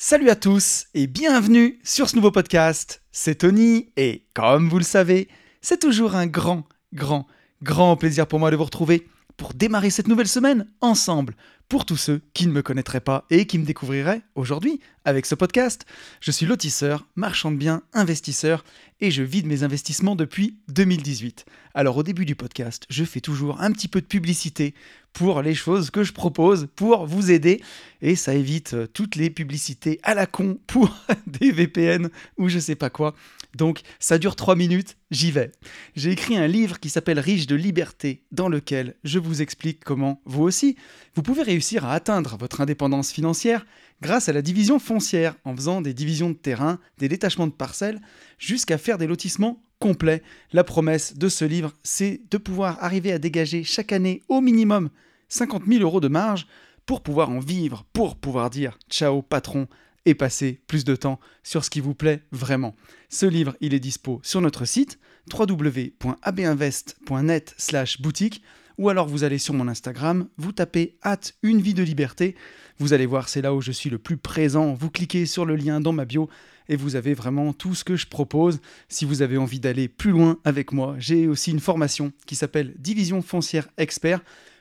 Salut à tous et bienvenue sur ce nouveau podcast. C'est Tony et comme vous le savez, c'est toujours un grand, grand, grand plaisir pour moi de vous retrouver pour démarrer cette nouvelle semaine ensemble. Pour tous ceux qui ne me connaîtraient pas et qui me découvriraient aujourd'hui avec ce podcast, je suis lotisseur, marchand de biens, investisseur et je vide mes investissements depuis 2018. Alors au début du podcast, je fais toujours un petit peu de publicité pour les choses que je propose pour vous aider et ça évite euh, toutes les publicités à la con pour des VPN ou je sais pas quoi. Donc ça dure 3 minutes, j'y vais. J'ai écrit un livre qui s'appelle Riche de liberté dans lequel je vous explique comment vous aussi vous pouvez réussir à atteindre votre indépendance financière grâce à la division foncière en faisant des divisions de terrain, des détachements de parcelles jusqu'à faire des lotissements complets. La promesse de ce livre, c'est de pouvoir arriver à dégager chaque année au minimum 50 000 euros de marge pour pouvoir en vivre, pour pouvoir dire ciao patron et passer plus de temps sur ce qui vous plaît vraiment. Ce livre, il est dispo sur notre site www.abinvest.net/boutique ou alors vous allez sur mon Instagram, vous tapez hâte une vie de liberté. Vous allez voir, c'est là où je suis le plus présent. Vous cliquez sur le lien dans ma bio et vous avez vraiment tout ce que je propose. Si vous avez envie d'aller plus loin avec moi, j'ai aussi une formation qui s'appelle Division foncière expert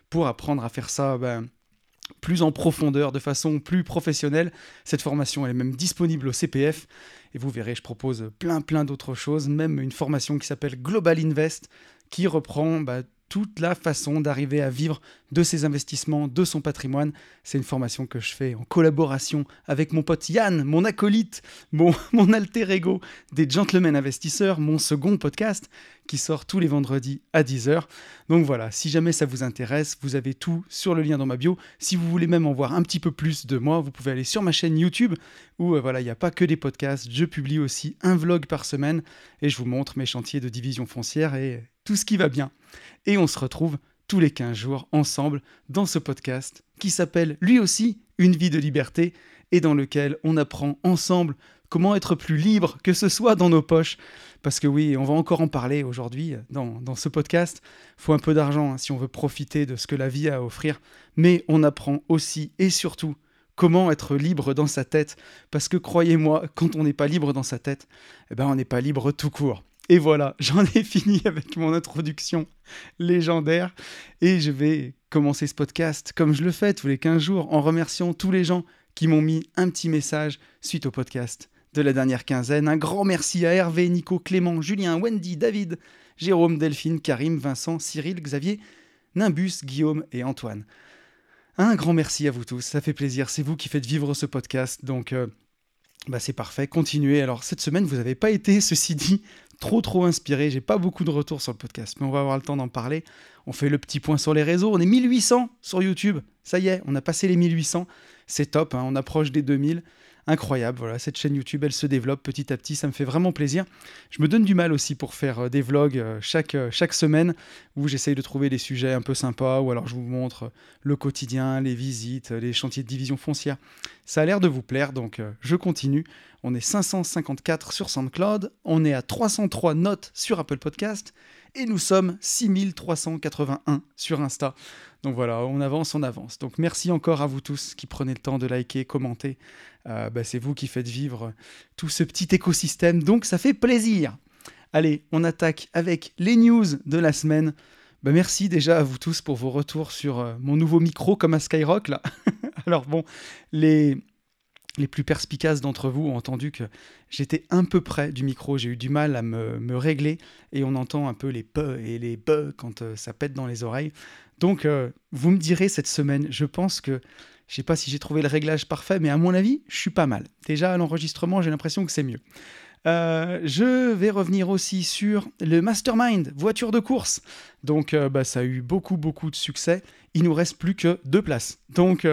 pour apprendre à faire ça ben, plus en profondeur, de façon plus professionnelle. Cette formation est même disponible au CPF. Et vous verrez, je propose plein plein d'autres choses, même une formation qui s'appelle Global Invest, qui reprend bah, toute la façon d'arriver à vivre de ses investissements, de son patrimoine. C'est une formation que je fais en collaboration avec mon pote Yann, mon acolyte, mon, mon alter ego des Gentlemen Investisseurs, mon second podcast qui sort tous les vendredis à 10h. Donc voilà, si jamais ça vous intéresse, vous avez tout sur le lien dans ma bio. Si vous voulez même en voir un petit peu plus de moi, vous pouvez aller sur ma chaîne YouTube où euh, voilà, il n'y a pas que des podcasts, je publie aussi un vlog par semaine et je vous montre mes chantiers de division foncière et tout ce qui va bien. Et on se retrouve tous les 15 jours ensemble dans ce podcast qui s'appelle lui aussi Une vie de liberté et dans lequel on apprend ensemble comment être plus libre, que ce soit dans nos poches. Parce que oui, on va encore en parler aujourd'hui dans, ce podcast. Faut un peu d'argent hein, si on veut profiter de ce que la vie a à offrir. Mais on apprend aussi et surtout comment être libre dans sa tête. Parce que croyez-moi, quand on n'est pas libre dans sa tête, eh ben on n'est pas libre tout court. Et voilà, j'en ai fini avec mon introduction légendaire et je vais commencer ce podcast comme je le fais tous les 15 jours en remerciant tous les gens qui m'ont mis un petit message suite au podcast de la dernière quinzaine. Un grand merci à Hervé, Nico, Clément, Julien, Wendy, David, Jérôme, Delphine, Karim, Vincent, Cyril, Xavier, Nimbus, Guillaume et Antoine. Un grand merci à vous tous, ça fait plaisir, c'est vous qui faites vivre ce podcast, donc euh, bah c'est parfait, continuez. Alors cette semaine, vous n'avez pas été, ceci dit, trop trop inspiré. J'ai pas beaucoup de retours sur le podcast, mais on va avoir le temps d'en parler. On fait le petit point sur les réseaux. On est 1800 sur YouTube. Ça y est, on a passé les 1800. C'est top, hein. on approche des 2000 incroyable. Voilà, cette chaîne YouTube, elle se développe petit à petit, ça me fait vraiment plaisir. Je me donne du mal aussi pour faire euh, des vlogs euh, chaque, euh, chaque semaine où j'essaye de trouver des sujets un peu sympas ou alors je vous montre le quotidien, les visites, les chantiers de division foncière. Ça a l'air de vous plaire, donc je continue. On est 554 sur SoundCloud, on est à 303 notes sur Apple Podcast et nous sommes 6381 sur Insta. Donc voilà, on avance, on avance. Donc merci encore à vous tous qui prenez le temps de liker, commenter. Euh, bah, c'est vous qui faites vivre tout ce petit écosystème, donc ça fait plaisir. Allez, on attaque avec les news de la semaine. Bah, merci déjà à vous tous pour vos retours sur euh, mon nouveau micro comme à Skyrock là. Alors bon, les, les plus perspicaces d'entre vous ont entendu que j'étais un peu près du micro, j'ai eu du mal à me, régler et on entend un peu les peu et les be quand euh, ça pète dans les oreilles. Donc euh, vous me direz cette semaine, je pense que je sais pas si j'ai trouvé le réglage parfait, mais à mon avis, je suis pas mal. Déjà à l'enregistrement, j'ai l'impression que c'est mieux. Euh, je vais revenir aussi sur le Mastermind, voiture de course. Donc bah, ça a eu beaucoup beaucoup de succès. Il nous reste plus que deux places. Donc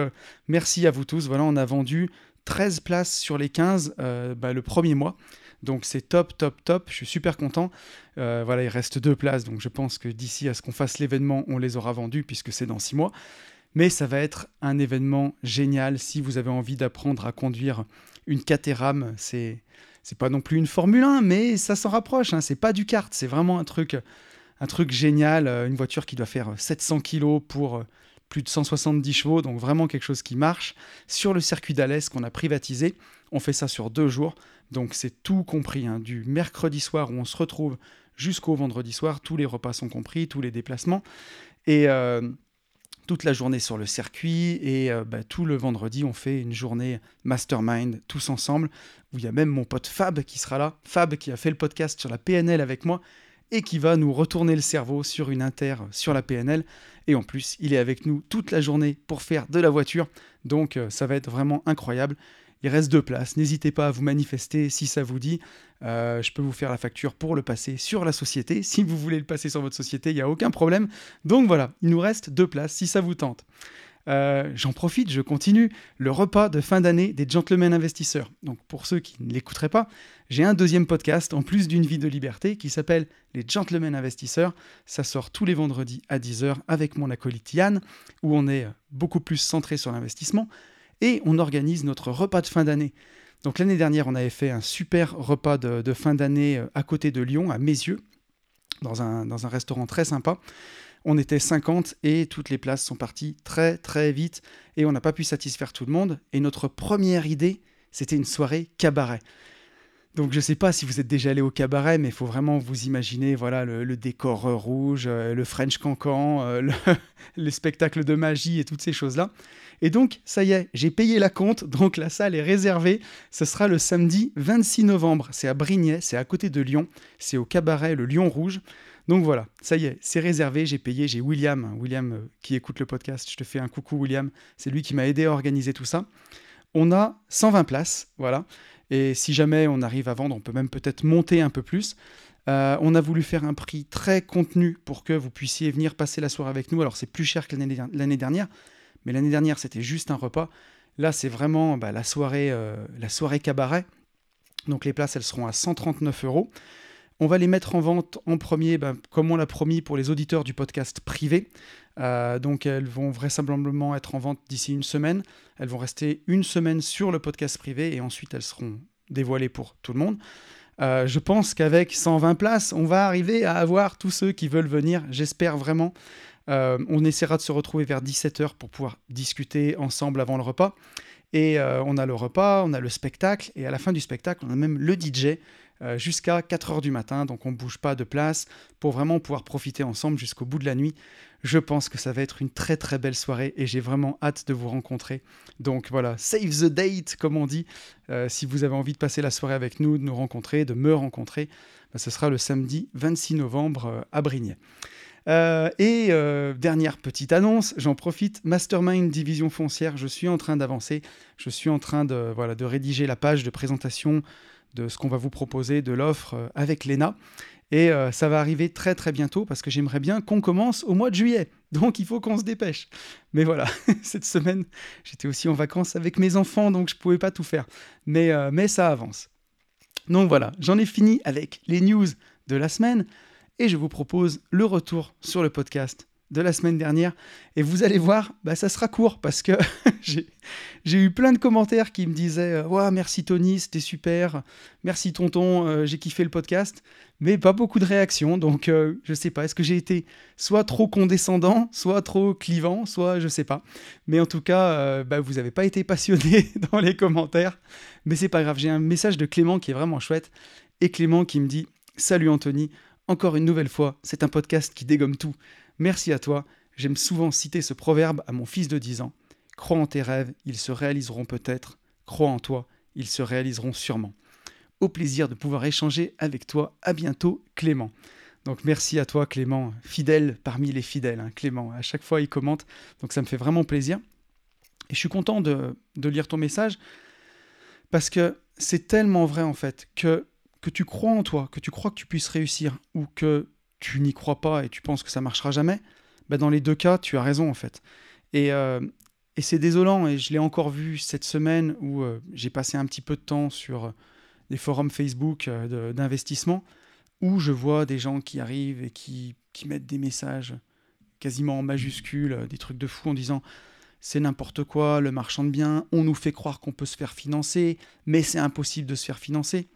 merci à vous tous. Voilà, on a vendu 13 places sur les 15 euh, bah, le premier mois. Donc c'est top, top, top. Je suis super content. Euh, voilà, il reste deux places. Donc je pense que d'ici à ce qu'on fasse l'événement, on les aura vendues puisque c'est dans six mois. Mais ça va être un événement génial si vous avez envie d'apprendre à conduire une Caterham. C'est c'est pas non plus une Formule 1, mais ça s'en rapproche. Hein. C'est pas du kart. C'est vraiment un truc, un truc génial. Euh, une voiture qui doit faire 700 kg pour plus de 170 chevaux, donc vraiment quelque chose qui marche. Sur le circuit d'Alès qu'on a privatisé, on fait ça sur deux jours, donc c'est tout compris, hein. du mercredi soir où on se retrouve jusqu'au vendredi soir, tous les repas sont compris, tous les déplacements, et euh, toute la journée sur le circuit, et euh, bah, tout le vendredi on fait une journée mastermind tous ensemble, où il y a même mon pote Fab qui sera là, Fab qui a fait le podcast sur la PNL avec moi, et qui va nous retourner le cerveau sur une inter sur la PNL. Et en plus, il est avec nous toute la journée pour faire de la voiture. Donc euh, ça va être vraiment incroyable. Il reste deux places. N'hésitez pas à vous manifester si ça vous dit. Euh, je peux vous faire la facture pour le passer sur la société. Si vous voulez le passer sur votre société, il n'y a aucun problème. Donc voilà, il nous reste deux places si ça vous tente. Euh, j'en profite, je continue le repas de fin d'année des gentlemen investisseurs. Donc pour ceux qui ne l'écouteraient pas, j'ai un deuxième podcast en plus d'une vie de liberté qui s'appelle Les gentlemen investisseurs. Ça sort tous les vendredis à 10h avec mon acolyte Yann, où on est beaucoup plus centré sur l'investissement et on organise notre repas de fin d'année. Donc l'année dernière, on avait fait un super repas de, fin d'année euh, à côté de Lyon, à Mézieux, dans un, dans un restaurant très sympa. On était 50 et toutes les places sont parties très très vite et on n'a pas pu satisfaire tout le monde. Et notre première idée, c'était une soirée cabaret. Donc je ne sais pas si vous êtes déjà allé au cabaret, mais il faut vraiment vous imaginer voilà le, décor rouge, euh, le French cancan, euh, le, le, spectacle de magie et toutes ces choses-là. Et donc ça y est, j'ai payé la compte, donc la salle est réservée. Ce sera le samedi 26 novembre. C'est à Brignais, c'est à côté de Lyon. C'est au cabaret Le Lion Rouge. Donc voilà, ça y est, c'est réservé, j'ai payé, j'ai William, William euh, qui écoute le podcast, je te fais un coucou William, c'est lui qui m'a aidé à organiser tout ça. On a 120 places, voilà, et si jamais on arrive à vendre, on peut même peut-être monter un peu plus. Euh, on a voulu faire un prix très contenu pour que vous puissiez venir passer la soirée avec nous. Alors c'est plus cher que l'année dernière, mais l'année dernière c'était juste un repas. Là c'est vraiment bah, la, soirée, euh, la soirée cabaret. Donc les places elles seront à 139 euros. On va les mettre en vente en premier, ben, comme on l'a promis pour les auditeurs du podcast privé. Euh, donc elles vont vraisemblablement être en vente d'ici une semaine. Elles vont rester une semaine sur le podcast privé et ensuite elles seront dévoilées pour tout le monde. Euh, je pense qu'avec 120 places, on va arriver à avoir tous ceux qui veulent venir. J'espère vraiment. Euh, on essaiera de se retrouver vers 17h pour pouvoir discuter ensemble avant le repas. Et on a le repas, on a le spectacle, et à la fin du spectacle, on a même le DJ jusqu'à 4 heures du matin, donc on ne bouge pas de place pour vraiment pouvoir profiter ensemble jusqu'au bout de la nuit. Je pense que ça va être une très très belle soirée et j'ai vraiment hâte de vous rencontrer. Donc voilà, save the date comme on dit. Euh, si vous avez envie de passer la soirée avec nous, de nous rencontrer, de me rencontrer, bah, ce sera le samedi 26 novembre euh, à Brignais. et dernière petite annonce, j'en profite, Mastermind Division Foncière, je suis en train d'avancer, je suis en train de, voilà, de rédiger la page de présentation de ce qu'on va vous proposer, de l'offre euh, avec l'ENA. Et euh, ça va arriver très très bientôt parce que j'aimerais bien qu'on commence au mois de juillet. Donc il faut qu'on se dépêche. Mais voilà, cette semaine, j'étais aussi en vacances avec mes enfants, donc je ne pouvais pas tout faire. Mais, euh, mais ça avance. Donc voilà, j'en ai fini avec les news de la semaine et je vous propose le retour sur le podcast de la semaine dernière. Et vous allez voir, bah, ça sera court parce que j'ai eu plein de commentaires qui me disaient ouais, Merci Tony, c'était super. Merci Tonton, euh, j'ai kiffé le podcast. Mais pas beaucoup de réactions. Donc, euh, je sais pas. Est-ce que j'ai été soit trop condescendant, soit trop clivant, soit je sais pas. Mais en tout cas, euh, bah, vous n'avez pas été passionné dans les commentaires. Mais c'est pas grave. J'ai un message de Clément qui est vraiment chouette. Et Clément qui me dit Salut Anthony, encore une nouvelle fois, c'est un podcast qui dégomme tout. Merci à toi. J'aime souvent citer ce proverbe à mon fils de 10 ans. Crois en tes rêves, ils se réaliseront peut-être. Crois en toi, ils se réaliseront sûrement. Au plaisir de pouvoir échanger avec toi. À bientôt, Clément. Donc merci à toi, Clément, fidèle parmi les fidèles. Hein, Clément, à chaque fois il commente, donc ça me fait vraiment plaisir. Et je suis content de, de lire ton message parce que c'est tellement vrai en fait que que tu crois en toi, que tu crois que tu puisses réussir ou que tu n'y crois pas et tu penses que ça marchera jamais, bah dans les deux cas, tu as raison en fait. Et, euh, et c'est désolant, et je l'ai encore vu cette semaine où euh, j'ai passé un petit peu de temps sur des forums Facebook euh, d'investissement, où je vois des gens qui arrivent et qui, qui mettent des messages quasiment en majuscules, des trucs de fou en disant c'est n'importe quoi, le marchand de biens, on nous fait croire qu'on peut se faire financer, mais c'est impossible de se faire financer.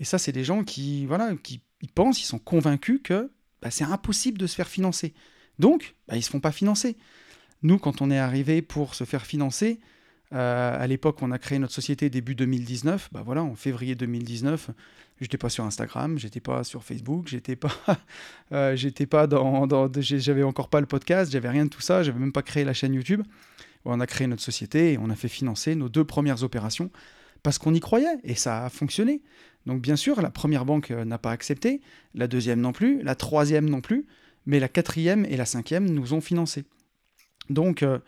Et ça, c'est des gens qui, voilà, qui ils pensent, ils sont convaincus que bah, c'est impossible de se faire financer. Donc, bah, ils ne se font pas financer. Nous, quand on est arrivé pour se faire financer, euh, à l'époque, on a créé notre société début 2019. Bah voilà, en février 2019, j'étais pas sur Instagram, j'étais pas sur Facebook, j'étais pas, euh, j'étais pas dans, dans j'avais encore pas le podcast, j'avais rien de tout ça, j'avais même pas créé la chaîne YouTube. On a créé notre société et on a fait financer nos deux premières opérations parce qu'on y croyait et ça a fonctionné. Donc bien sûr, la première banque euh, n'a pas accepté, la deuxième non plus, la troisième non plus, mais la quatrième et la cinquième nous ont financé. Donc euh,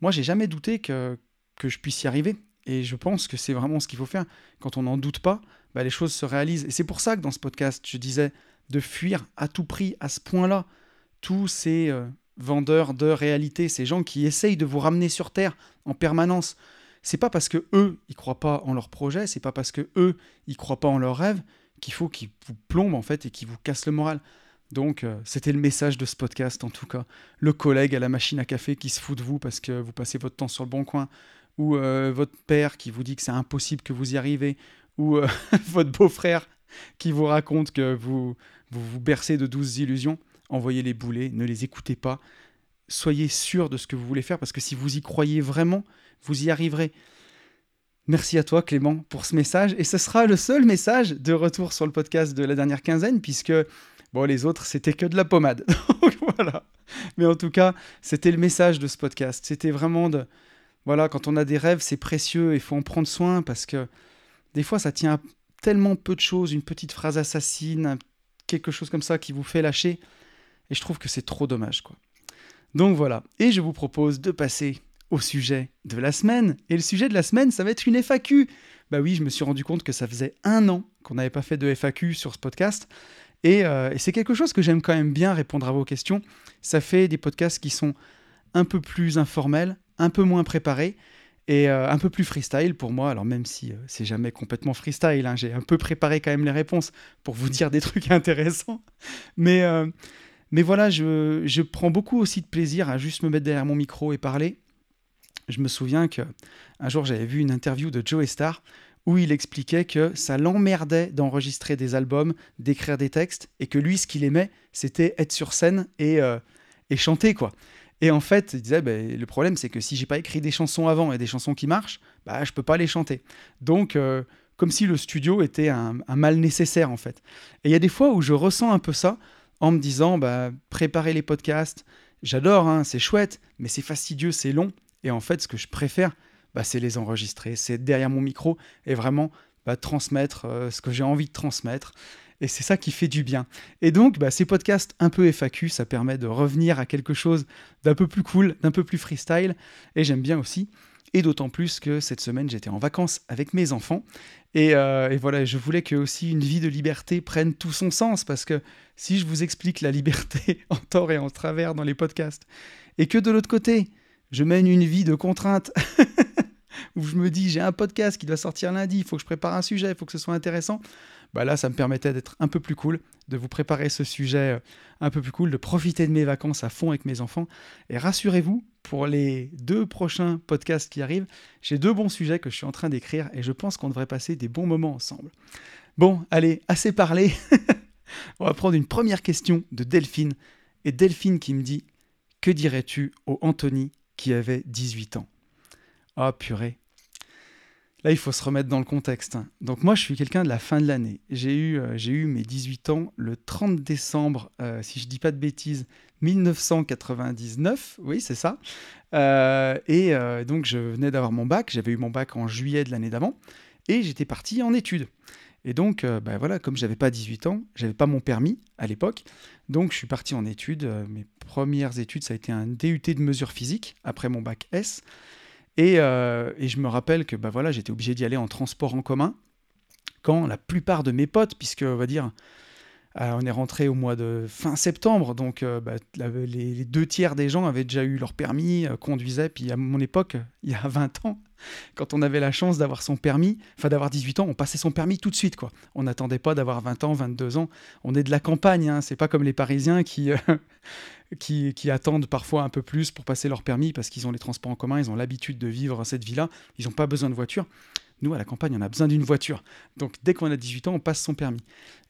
moi, j'ai jamais douté que, que je puisse y arriver. Et je pense que c'est vraiment ce qu'il faut faire. Quand on n'en doute pas, bah, les choses se réalisent. Et c'est pour ça que dans ce podcast, je disais de fuir à tout prix, à ce point-là, tous ces euh, vendeurs de réalité, ces gens qui essayent de vous ramener sur Terre en permanence c'est pas parce que eux ils croient pas en leur projet, c'est pas parce que eux ils croient pas en leurs rêves qu'il faut qu'ils vous plombent en fait et qu'ils vous cassent le moral. Donc euh, c'était le message de ce podcast en tout cas. Le collègue à la machine à café qui se fout de vous parce que vous passez votre temps sur le bon coin, ou euh, votre père qui vous dit que c'est impossible que vous y arrivez, ou euh, votre beau-frère qui vous raconte que vous, vous vous bercez de douces illusions. Envoyez les boulets, ne les écoutez pas. Soyez sûr de ce que vous voulez faire parce que si vous y croyez vraiment, vous y arriverez. Merci à toi Clément pour ce message et ce sera le seul message de retour sur le podcast de la dernière quinzaine puisque bon les autres c'était que de la pommade. Voilà. Mais en tout cas, c'était le message de ce podcast. C'était vraiment de voilà, quand on a des rêves, c'est précieux et faut en prendre soin parce que des fois ça tient à tellement peu de choses, une petite phrase assassine, quelque chose comme ça qui vous fait lâcher et je trouve que c'est trop dommage quoi. Donc voilà, et je vous propose de passer au sujet de la semaine. Et le sujet de la semaine, ça va être une FAQ. Bah oui, je me suis rendu compte que ça faisait un an qu'on n'avait pas fait de FAQ sur ce podcast. Euh, et, c'est quelque chose que j'aime quand même bien répondre à vos questions. Ça fait des podcasts qui sont un peu plus informels, un peu moins préparés et euh, un peu plus freestyle pour moi. Alors même si euh, c'est jamais complètement freestyle, hein, j'ai un peu préparé quand même les réponses pour vous dire des trucs intéressants. Mais, mais voilà, je, je prends beaucoup aussi de plaisir à juste me mettre derrière mon micro et parler je me souviens que un jour j'avais vu une interview de Joe Star où il expliquait que ça l'emmerdait d'enregistrer des albums, d'écrire des textes, et que lui, ce qu'il aimait, c'était être sur scène et, euh, chanter, quoi. Et en fait, il disait, ben, le problème, c'est que si j'ai pas écrit des chansons avant et des chansons qui marchent, bah, je peux pas les chanter. Donc, euh, comme si le studio était un, mal nécessaire, en fait. Et il y a des fois où je ressens un peu ça, en me disant, bah, préparer les podcasts, j'adore, hein, c'est chouette, mais c'est fastidieux, c'est long. Et en fait, ce que je préfère, bah, c'est les enregistrer, c'est derrière mon micro et vraiment bah, transmettre euh, ce que j'ai envie de transmettre. Et c'est ça qui fait du bien. Et donc, bah, ces podcasts un peu FAQ, ça permet de revenir à quelque chose d'un peu plus cool, d'un peu plus freestyle. Et j'aime bien aussi. Et d'autant plus que cette semaine, j'étais en vacances avec mes enfants. Et, euh, et, voilà, je voulais que aussi une vie de liberté prenne tout son sens. Parce que si je vous explique la liberté en tort et en travers dans les podcasts, et que de l'autre côté, je mène une vie de contraintes où je me dis j'ai un podcast qui doit sortir lundi, il faut que je prépare un sujet, il faut que ce soit intéressant. Bah là, ça me permettait d'être un peu plus cool, de vous préparer ce sujet euh, un peu plus cool, de profiter de mes vacances à fond avec mes enfants. Et rassurez-vous, pour les deux prochains podcasts qui arrivent, j'ai deux bons sujets que je suis en train d'écrire et je pense qu'on devrait passer des bons moments ensemble. Bon, allez, assez parlé. On va prendre une première question de Delphine. Et Delphine qui me dit Que dirais-tu au Anthony qui avait 18 ans. Ah purée. Là, il faut se remettre dans le contexte. Donc moi, je suis quelqu'un de la fin de l'année. J'ai eu, euh, eu mes 18 ans le 30 décembre, euh, si je dis pas de bêtises, 1999. Oui, c'est ça. Euh, et donc, je venais d'avoir mon bac. J'avais eu mon bac en juillet de l'année d'avant. Et j'étais parti en études. Et donc, euh, bah voilà, comme j'avais pas 18 ans, j'avais pas mon permis à l'époque, donc je suis parti en études. Euh, mes premières études, ça a été un DUT de mesure physique après mon bac S. Euh, et, je me rappelle que bah j'étais obligé d'y aller en transport en commun quand la plupart de mes potes, puisque on va dire, on est rentré au mois de fin septembre, donc bah, les, deux tiers des gens avaient déjà eu leur permis, conduisaient, puis à mon époque, il y a 20 ans, quand on avait la chance d'avoir son permis, enfin d'avoir 18 ans, on passait son permis tout de suite. quoi. On n'attendait pas d'avoir 20 ans, 22 ans. On est de la campagne, hein. c'est pas comme les Parisiens euh, qui, qui, attendent parfois un peu plus pour passer leur permis parce qu'ils ont les transports en commun, ils ont l'habitude de vivre cette vie-là, ils n'ont pas besoin de voiture. Nous, à la campagne, on a besoin d'une voiture. Donc, dès qu'on a 18 ans, on passe son permis.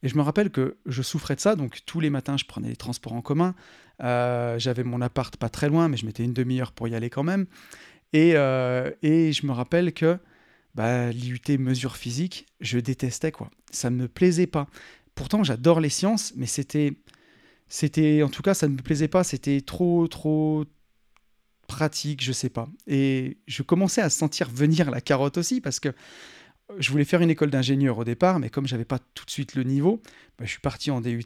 Et je me rappelle que je souffrais de ça. Donc, tous les matins, je prenais les transports en commun. Euh, j'avais mon appart pas très loin, mais je mettais une demi-heure pour y aller quand même. Et, euh, et je me rappelle que bah, l'IUT mesure physique, je détestais quoi. Ça ne me plaisait pas. Pourtant, j'adore les sciences, mais c'était, c'était, en tout cas, ça ne me plaisait pas. C'était trop, trop pratique, je sais pas. Et je commençais à sentir venir la carotte aussi parce que je voulais faire une école d'ingénieur au départ, mais comme j'avais pas tout de suite le niveau, bah, je suis parti en DUT.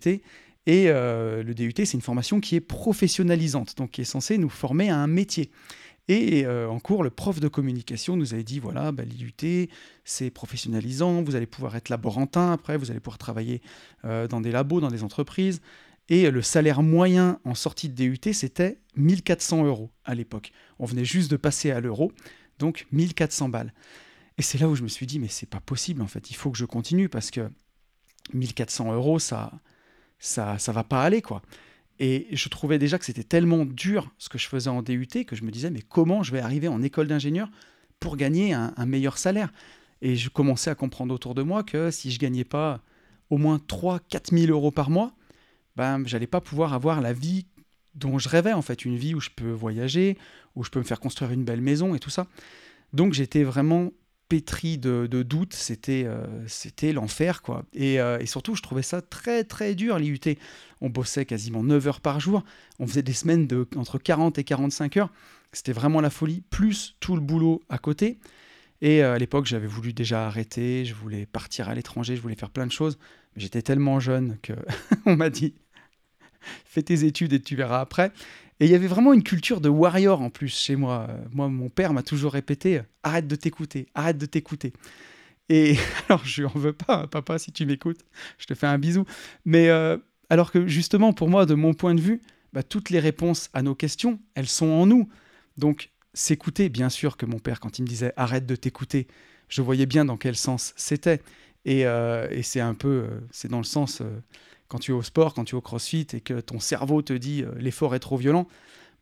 Et euh, le DUT, c'est une formation qui est professionnalisante, donc qui est censée nous former à un métier. Et euh, en cours, le prof de communication nous avait dit voilà, bah, l'IUT, c'est professionnalisant, vous allez pouvoir être laborantin après, vous allez pouvoir travailler euh, dans des labos, dans des entreprises. Et le salaire moyen en sortie de DUT, c'était 1400 euros à l'époque. On venait juste de passer à l'euro, donc 1400 balles. Et c'est là où je me suis dit, mais c'est pas possible en fait, il faut que je continue parce que 1400 euros, ça, ça, ça va pas aller quoi. Et je trouvais déjà que c'était tellement dur ce que je faisais en DUT que je me disais, mais comment je vais arriver en école d'ingénieur pour gagner un, meilleur salaire? Et je commençais à comprendre autour de moi que si je gagnais pas au moins 3-4 000 euros par mois, ben, j'allais pas pouvoir avoir la vie dont je rêvais, en fait, une vie où je peux voyager, où je peux me faire construire une belle maison et tout ça. Donc j'étais vraiment pétri de, doutes, c'était euh, c'était l'enfer quoi. Euh, et, surtout, je trouvais ça très très dur l'IUT. On bossait quasiment 9 heures par jour, on faisait des semaines de entre 40 et 45 heures. C'était vraiment la folie, plus tout le boulot à côté. Et euh, à l'époque, j'avais voulu déjà arrêter, je voulais partir à l'étranger, je voulais faire plein de choses. Mais j'étais tellement jeune que on m'a dit fais tes études et tu verras après. Et il y avait vraiment une culture de warrior en plus chez moi. Moi, mon père m'a toujours répété arrête de t'écouter, arrête de t'écouter. Et alors, je en veux pas, hein, papa, si tu m'écoutes, je te fais un bisou. Mais euh, alors que justement, pour moi, de mon point de vue, bah, toutes les réponses à nos questions, elles sont en nous. Donc, s'écouter, bien sûr que mon père, quand il me disait arrête de t'écouter, je voyais bien dans quel sens c'était. Et, euh, c'est un peu, euh, c'est dans le sens, quand tu es au sport, quand tu es au crossfit et que ton cerveau te dit euh, l'effort est trop violent,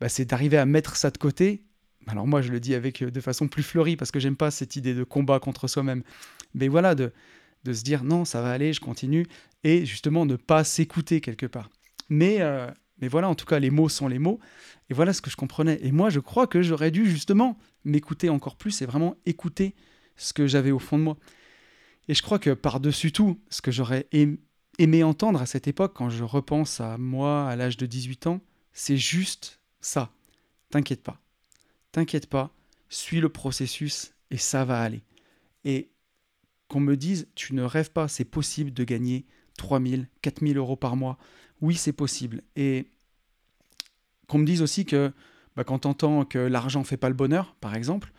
bah, c'est d'arriver à mettre ça de côté. Alors moi, je le dis avec euh, de façon plus fleurie parce que j'aime pas cette idée de combat contre soi-même. Mais voilà, de, de se dire non, ça va aller, je continue, et justement ne pas s'écouter quelque part. Mais, euh, mais voilà, en tout cas, les mots sont les mots, et voilà ce que je comprenais. Et moi, je crois que j'aurais dû justement m'écouter encore plus et vraiment écouter ce que j'avais au fond de moi. Et je crois que par-dessus tout, ce que j'aurais aimé, aimé entendre à cette époque, quand je repense à moi à l'âge de 18 ans, c'est juste ça. T'inquiète pas. T'inquiète pas, suis le processus et ça va aller. Et qu'on me dise, tu ne rêves pas, c'est possible de gagner 3000, 4000 euros par mois. Oui, c'est possible. Et qu'on me dise aussi que bah, quand tu entends que l'argent fait pas le bonheur, par exemple,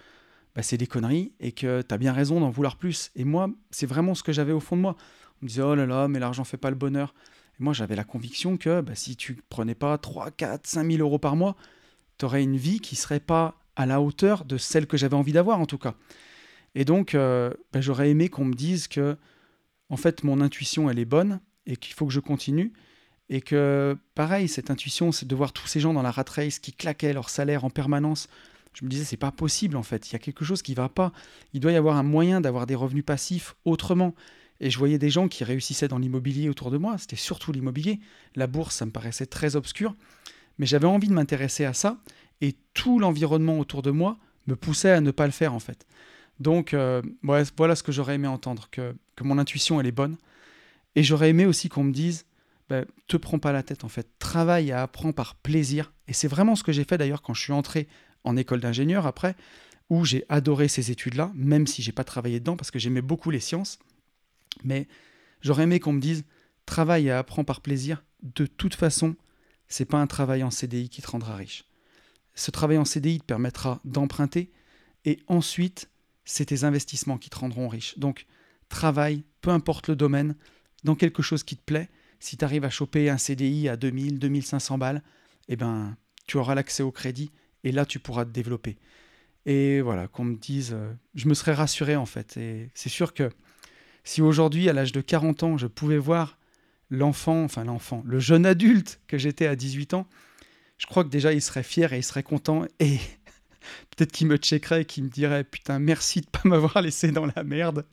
bah, c'est des conneries et que tu as bien raison d'en vouloir plus. Et moi, c'est vraiment ce que j'avais au fond de moi. On me disait, oh là là, mais l'argent fait pas le bonheur. Et moi, j'avais la conviction que bah, si tu prenais pas 3, 4, 5 000 euros par mois, tu aurais une vie qui serait pas à la hauteur de celle que j'avais envie d'avoir, en tout cas. Et donc, euh, bah, j'aurais aimé qu'on me dise que, en fait, mon intuition, elle est bonne et qu'il faut que je continue. Et que, pareil, cette intuition, c'est de voir tous ces gens dans la rat race qui claquaient leur salaire en permanence. Je me disais, c'est pas possible en fait. Il y a quelque chose qui va pas. Il doit y avoir un moyen d'avoir des revenus passifs autrement. Et je voyais des gens qui réussissaient dans l'immobilier autour de moi, c'était surtout l'immobilier. La bourse, ça me paraissait très obscur. Mais j'avais envie de m'intéresser à ça, et tout l'environnement autour de moi me poussait à ne pas le faire en fait. Donc euh, voilà ce que j'aurais aimé entendre, que, mon intuition elle est bonne. Et j'aurais aimé aussi qu'on me dise, ben, te prends pas la tête en fait, travaille et apprends par plaisir. Et c'est vraiment ce que j'ai fait d'ailleurs quand je suis entré en école d'ingénieur après, où j'ai adoré ces études-là, même si j'ai pas travaillé dedans parce que j'aimais beaucoup les sciences. Mais j'aurais aimé qu'on me dise travaille et apprends par plaisir. De toute façon, c'est pas un travail en CDI qui te rendra riche. Ce travail en CDI te permettra d'emprunter et ensuite, c'est tes investissements qui te rendront riche. Donc, travaille, peu importe le domaine, dans quelque chose qui te plaît. Si tu arrives à choper un CDI à 2000, 2500 balles, eh ben, tu auras l'accès au crédit et là, tu pourras te développer. Et voilà, qu'on me dise, euh, je me serais rassuré en fait. Et c'est sûr que si aujourd'hui, à l'âge de 40 ans, je pouvais voir l'enfant, enfin l'enfant, le jeune adulte que j'étais à 18 ans, je crois que déjà il serait fier et il serait content. Et peut-être qu'il me checkerait et qu'il me dirait putain merci de pas m'avoir laissé dans la merde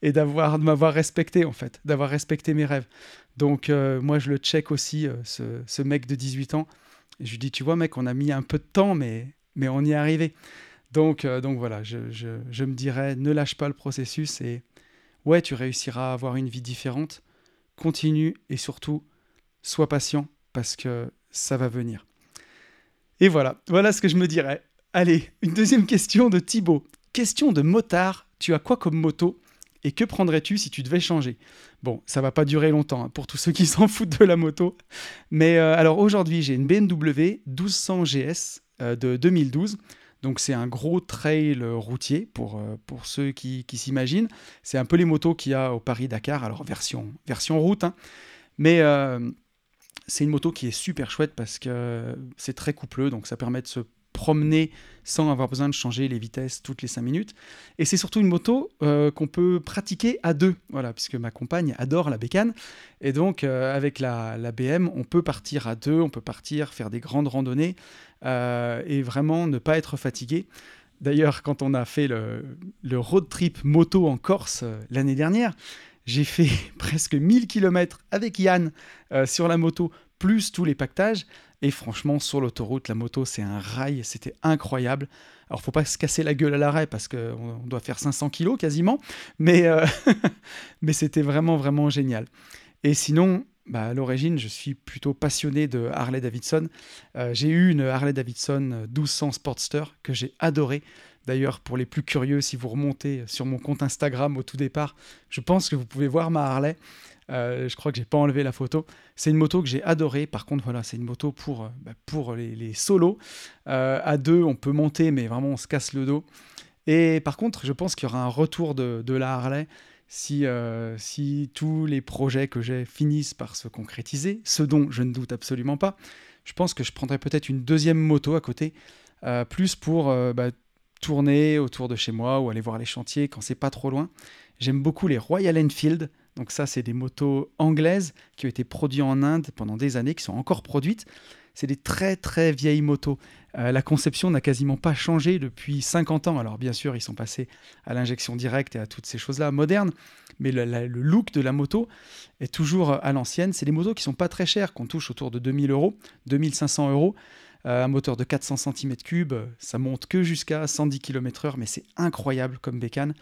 et d'avoir de m'avoir respecté en fait, d'avoir respecté mes rêves. Donc euh, moi je le check aussi euh, ce, mec de 18 ans je lui dis tu vois mec on a mis un peu de temps mais mais on y est arrivé. Donc euh, donc voilà je, je, me dirais ne lâche pas le processus et ouais tu réussiras à avoir une vie différente. Continue et surtout sois patient parce que ça va venir. Et voilà, voilà ce que je me dirais. Allez, une deuxième question de Thibaut. Question de motard, tu as quoi comme moto et que prendrais-tu si tu devais changer? Bon, ça va pas durer longtemps hein, pour tous ceux qui s'en foutent de la moto. Mais euh, alors aujourd'hui, j'ai une BMW 1200 GS de 2012. Donc c'est un gros trail routier pour, euh, pour ceux qui, s'imaginent. C'est un peu les motos qu'il y a au Paris-Dakar, alors version, version route. Hein. Mais euh, c'est une moto qui est super chouette parce que c'est très coupleux, donc ça permet de se promener sans avoir besoin de changer les vitesses toutes les 5 minutes. Et c'est surtout une moto euh, qu'on peut pratiquer à deux, voilà, puisque ma compagne adore la bécane. Et donc, euh, avec la, BM, on peut partir à deux, on peut partir faire des grandes randonnées euh, et vraiment ne pas être fatigué. D'ailleurs, quand on a fait le, le road trip moto en Corse l'année dernière, j'ai fait presque 1000 km avec Yann sur la moto, plus tous les pactages. Et franchement, sur l'autoroute, la moto, c'est un rail, c'était incroyable. Alors, faut pas se casser la gueule à l'arrêt parce qu'on doit faire 500 kg quasiment, mais, euh, mais c'était vraiment, vraiment génial. Et sinon, bah, à l'origine, je suis plutôt passionné de Harley Davidson. Euh, j'ai eu une Harley Davidson 1200 Sportster que j'ai adorée. D'ailleurs, pour les plus curieux, si vous remontez sur mon compte Instagram au tout départ, je pense que vous pouvez voir ma Harley. Euh, je crois que j'ai pas enlevé la photo. C'est une moto que j'ai adorée. Par contre, voilà, c'est une moto pour, euh, bah, pour les, solos. Euh, à deux, on peut monter, mais vraiment, on se casse le dos. Et par contre, je pense qu'il y aura un retour de, de la Harley si, si tous les projets que j'ai finissent par se concrétiser, ce dont je ne doute absolument pas. Je pense que je prendrai peut-être une deuxième moto à côté, plus pour bah, tourner autour de chez moi ou aller voir les chantiers quand c'est pas trop loin. J'aime beaucoup les Royal Enfield. Donc ça, c'est des motos anglaises qui ont été produites en Inde pendant des années, qui sont encore produites. C'est des très très vieilles motos. Euh, la conception n'a quasiment pas changé depuis 50 ans. Alors bien sûr, ils sont passés à l'injection directe et à toutes ces choses-là modernes, mais le, look de la moto est toujours à l'ancienne. C'est des motos qui sont pas très chères, qu'on touche autour de 2000 euros, 2500 euros. Euh, un moteur de 400 cm3, ça monte que jusqu'à 110 km/h, mais c'est incroyable comme bécane.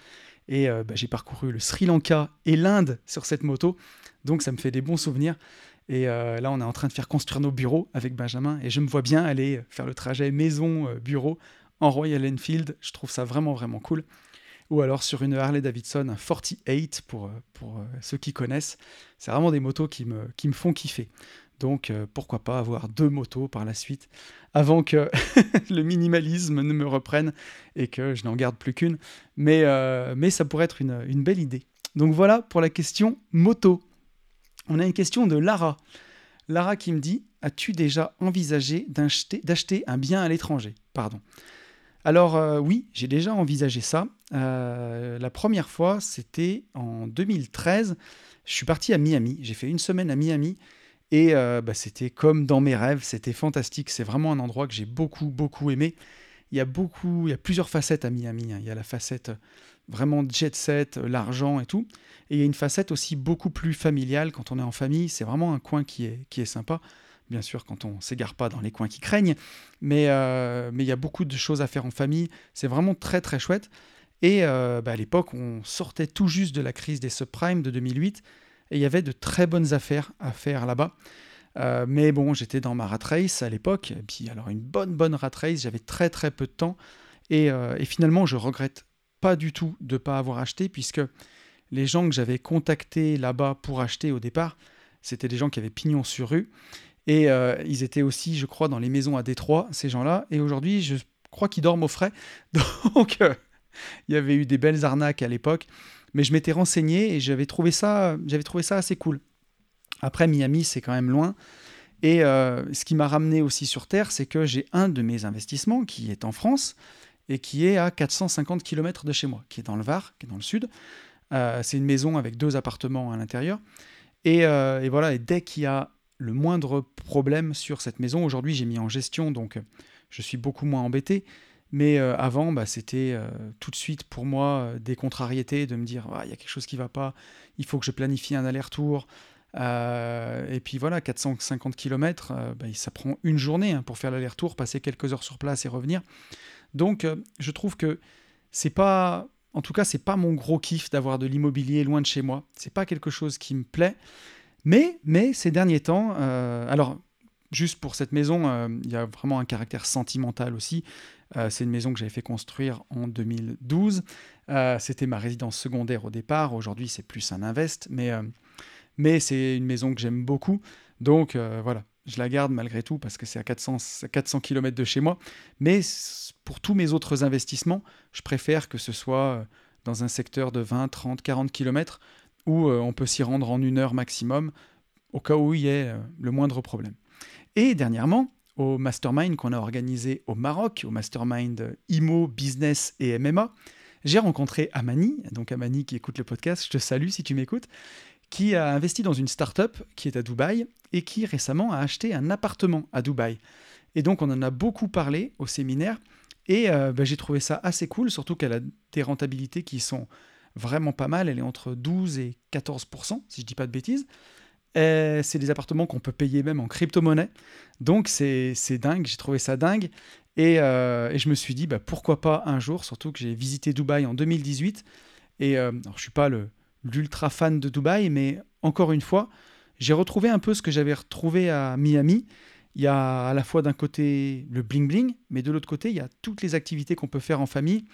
Et euh, bah, j'ai parcouru le Sri Lanka et l'Inde sur cette moto, donc ça me fait des bons souvenirs. Et euh, là, on est en train de faire construire nos bureaux avec Benjamin, et je me vois bien aller faire le trajet maison-bureau en Royal Enfield. Je trouve ça vraiment, vraiment cool. Ou alors sur une Harley Davidson, un 48 pour, pour ceux qui connaissent. C'est vraiment des motos qui me, qui me font kiffer. Donc euh, pourquoi pas avoir deux motos par la suite avant que le minimalisme ne me reprenne et que je n'en garde plus qu'une. Mais, euh, ça pourrait être une, une, belle idée. Donc voilà pour la question moto. On a une question de Lara. Lara qui me dit As-tu déjà envisagé d'acheter un bien à l'étranger? Pardon. Alors euh, oui, j'ai déjà envisagé ça. la première fois, c'était en 2013. Je suis parti à Miami. J'ai fait une semaine à Miami et euh, bah, c'était comme dans mes rêves, c'était fantastique. C'est vraiment un endroit que j'ai beaucoup, beaucoup aimé. Il y a beaucoup, il y a plusieurs facettes à Miami. Hein. Il y a la facette euh, vraiment jet set, euh, l'argent et tout. Et il y a une facette aussi beaucoup plus familiale quand on est en famille. C'est vraiment un coin qui est, qui est sympa. Bien sûr, quand on s'égare pas dans les coins qui craignent. Mais, mais il y a beaucoup de choses à faire en famille. C'est vraiment très, très chouette. Et bah, à l'époque, on sortait tout juste de la crise des subprimes de 2008 et il y avait de très bonnes affaires à faire là-bas. Euh, mais bon, j'étais dans ma rat race à l'époque, et puis alors une bonne bonne rat race, j'avais très très peu de temps, et, euh, finalement je regrette pas du tout de ne pas avoir acheté, puisque les gens que j'avais contactés là-bas pour acheter au départ, c'était des gens qui avaient pignon sur rue, et euh, ils étaient aussi, je crois, dans les maisons à Détroit, ces gens-là, et aujourd'hui je crois qu'ils dorment au frais, donc il y avait eu des belles arnaques à l'époque, mais je m'étais renseigné et j'avais trouvé ça, j'avais trouvé ça assez cool. Après, Miami, c'est quand même loin. Et euh, ce qui m'a ramené aussi sur Terre, c'est que j'ai un de mes investissements qui est en France et qui est à 450 km de chez moi, qui est dans le Var, qui est dans le sud. Euh, c'est une maison avec deux appartements à l'intérieur. Et, euh, et, voilà, et dès qu'il y a le moindre problème sur cette maison, aujourd'hui j'ai mis en gestion, donc je suis beaucoup moins embêté. Mais avant, bah, c'était tout de suite pour moi des contrariétés de me dire ah, il y a quelque chose qui ne va pas, il faut que je planifie un aller-retour. et puis voilà, 450 km, bah, ça prend une journée hein, pour faire l'aller-retour, passer quelques heures sur place et revenir. Donc je trouve que c'est pas en tout cas, c'est pas mon gros kiff d'avoir de l'immobilier loin de chez moi. C'est pas quelque chose qui me plaît. Mais, mais ces derniers temps, euh, alors juste pour cette maison, euh, il y a vraiment un caractère sentimental aussi. Euh, c'est une maison que j'avais fait construire en 2012. C'était ma résidence secondaire au départ. Aujourd'hui, c'est plus un invest, mais, mais c'est une maison que j'aime beaucoup. Donc voilà, je la garde malgré tout parce que c'est à 400, 400 km de chez moi. Mais pour tous mes autres investissements, je préfère que ce soit euh, dans un secteur de 20, 30, 40 km où euh, on peut s'y rendre en une heure maximum au cas où il y ait euh, le moindre problème. Et dernièrement, au mastermind qu'on a organisé au Maroc, au mastermind IMO, Business et MMA, j'ai rencontré Amani, donc Amani qui écoute le podcast, je te salue si tu m'écoutes, qui a investi dans une start-up qui est à Dubaï et qui récemment a acheté un appartement à Dubaï. Et donc on en a beaucoup parlé au séminaire et euh, bah, j'ai trouvé ça assez cool, surtout qu'elle a des rentabilités qui sont vraiment pas mal. Elle est entre 12 et 14% si je dis pas de bêtises. C'est des appartements qu'on peut payer même en crypto-monnaie. Donc c'est dingue, j'ai trouvé ça dingue. Et, euh, et, je me suis dit, bah, pourquoi pas un jour, surtout que j'ai visité Dubaï en 2018. Et euh, alors, je suis pas l'ultra fan de Dubaï, mais encore une fois, j'ai retrouvé un peu ce que j'avais retrouvé à Miami. Il y a à la fois d'un côté le bling-bling, mais de l'autre côté, il y a toutes les activités qu'on peut faire en famille.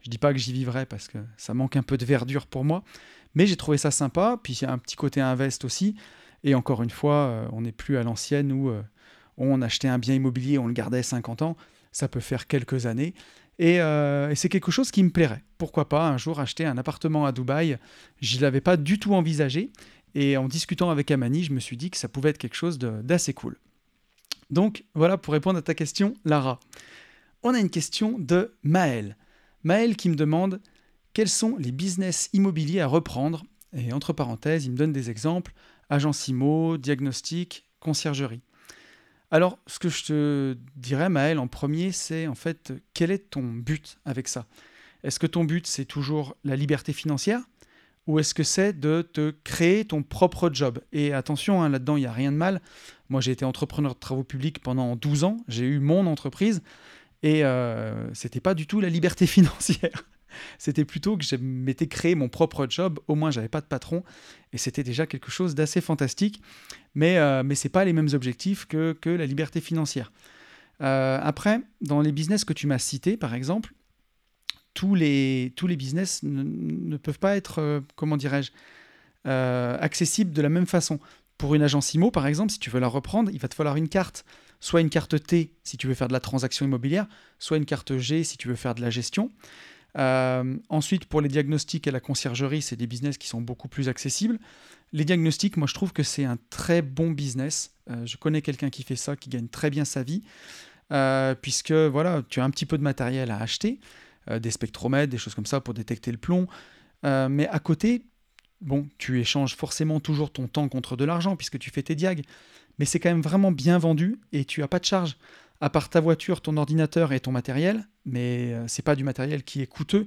Je dis pas que j'y vivrai parce que ça manque un peu de verdure pour moi, mais j'ai trouvé ça sympa. Puis il y a un petit côté invest aussi. Et encore une fois, euh, on n'est plus à l'ancienne où euh, on achetait un bien immobilier, on le gardait 50 ans. Ça peut faire quelques années. Euh, et, c'est quelque chose qui me plairait. Pourquoi pas un jour acheter un appartement à Dubaï Je ne l'avais pas du tout envisagé. Et en discutant avec Amani, je me suis dit que ça pouvait être quelque chose d'assez cool. Donc voilà pour répondre à ta question, Lara. On a une question de Maël. Maël qui me demande quels sont les business immobiliers à reprendre? Et entre parenthèses, il me donne des exemples agence IMO, diagnostic, conciergerie. Alors, ce que je te dirais, Maël, en premier, c'est en fait, quel est ton but avec ça? Est-ce que ton but, c'est toujours la liberté financière? Ou est-ce que c'est de te créer ton propre job? Et attention, hein, là-dedans, il n'y a rien de mal. Moi, j'ai été entrepreneur de travaux publics pendant 12 ans, j'ai eu mon entreprise, et euh, c'était pas du tout la liberté financière. C'était plutôt que je m'étais créé mon propre job, au moins j'avais pas de patron, et c'était déjà quelque chose d'assez fantastique, mais, euh, mais ce n'est pas les mêmes objectifs que, que la liberté financière. Euh, après, dans les business que tu m'as cités, par exemple, tous les, tous les business ne, peuvent pas être, euh, comment dirais-je, accessibles de la même façon. Pour une agence IMO, par exemple, si tu veux la reprendre, il va te falloir une carte. Soit une carte T si tu veux faire de la transaction immobilière, soit une carte G si tu veux faire de la gestion. Euh, ensuite, pour les diagnostics et la conciergerie, c'est des business qui sont beaucoup plus accessibles. Les diagnostics, moi, je trouve que c'est un très bon business. Euh, je connais quelqu'un qui fait ça, qui gagne très bien sa vie, euh, puisque voilà, tu as un petit peu de matériel à acheter, des spectromètres, des choses comme ça pour détecter le plomb. mais à côté, bon, tu échanges forcément toujours ton temps contre de l'argent, puisque tu fais tes diags. Mais c'est quand même vraiment bien vendu et tu n'as pas de charge à part ta voiture, ton ordinateur et ton matériel, mais euh, c'est pas du matériel qui est coûteux.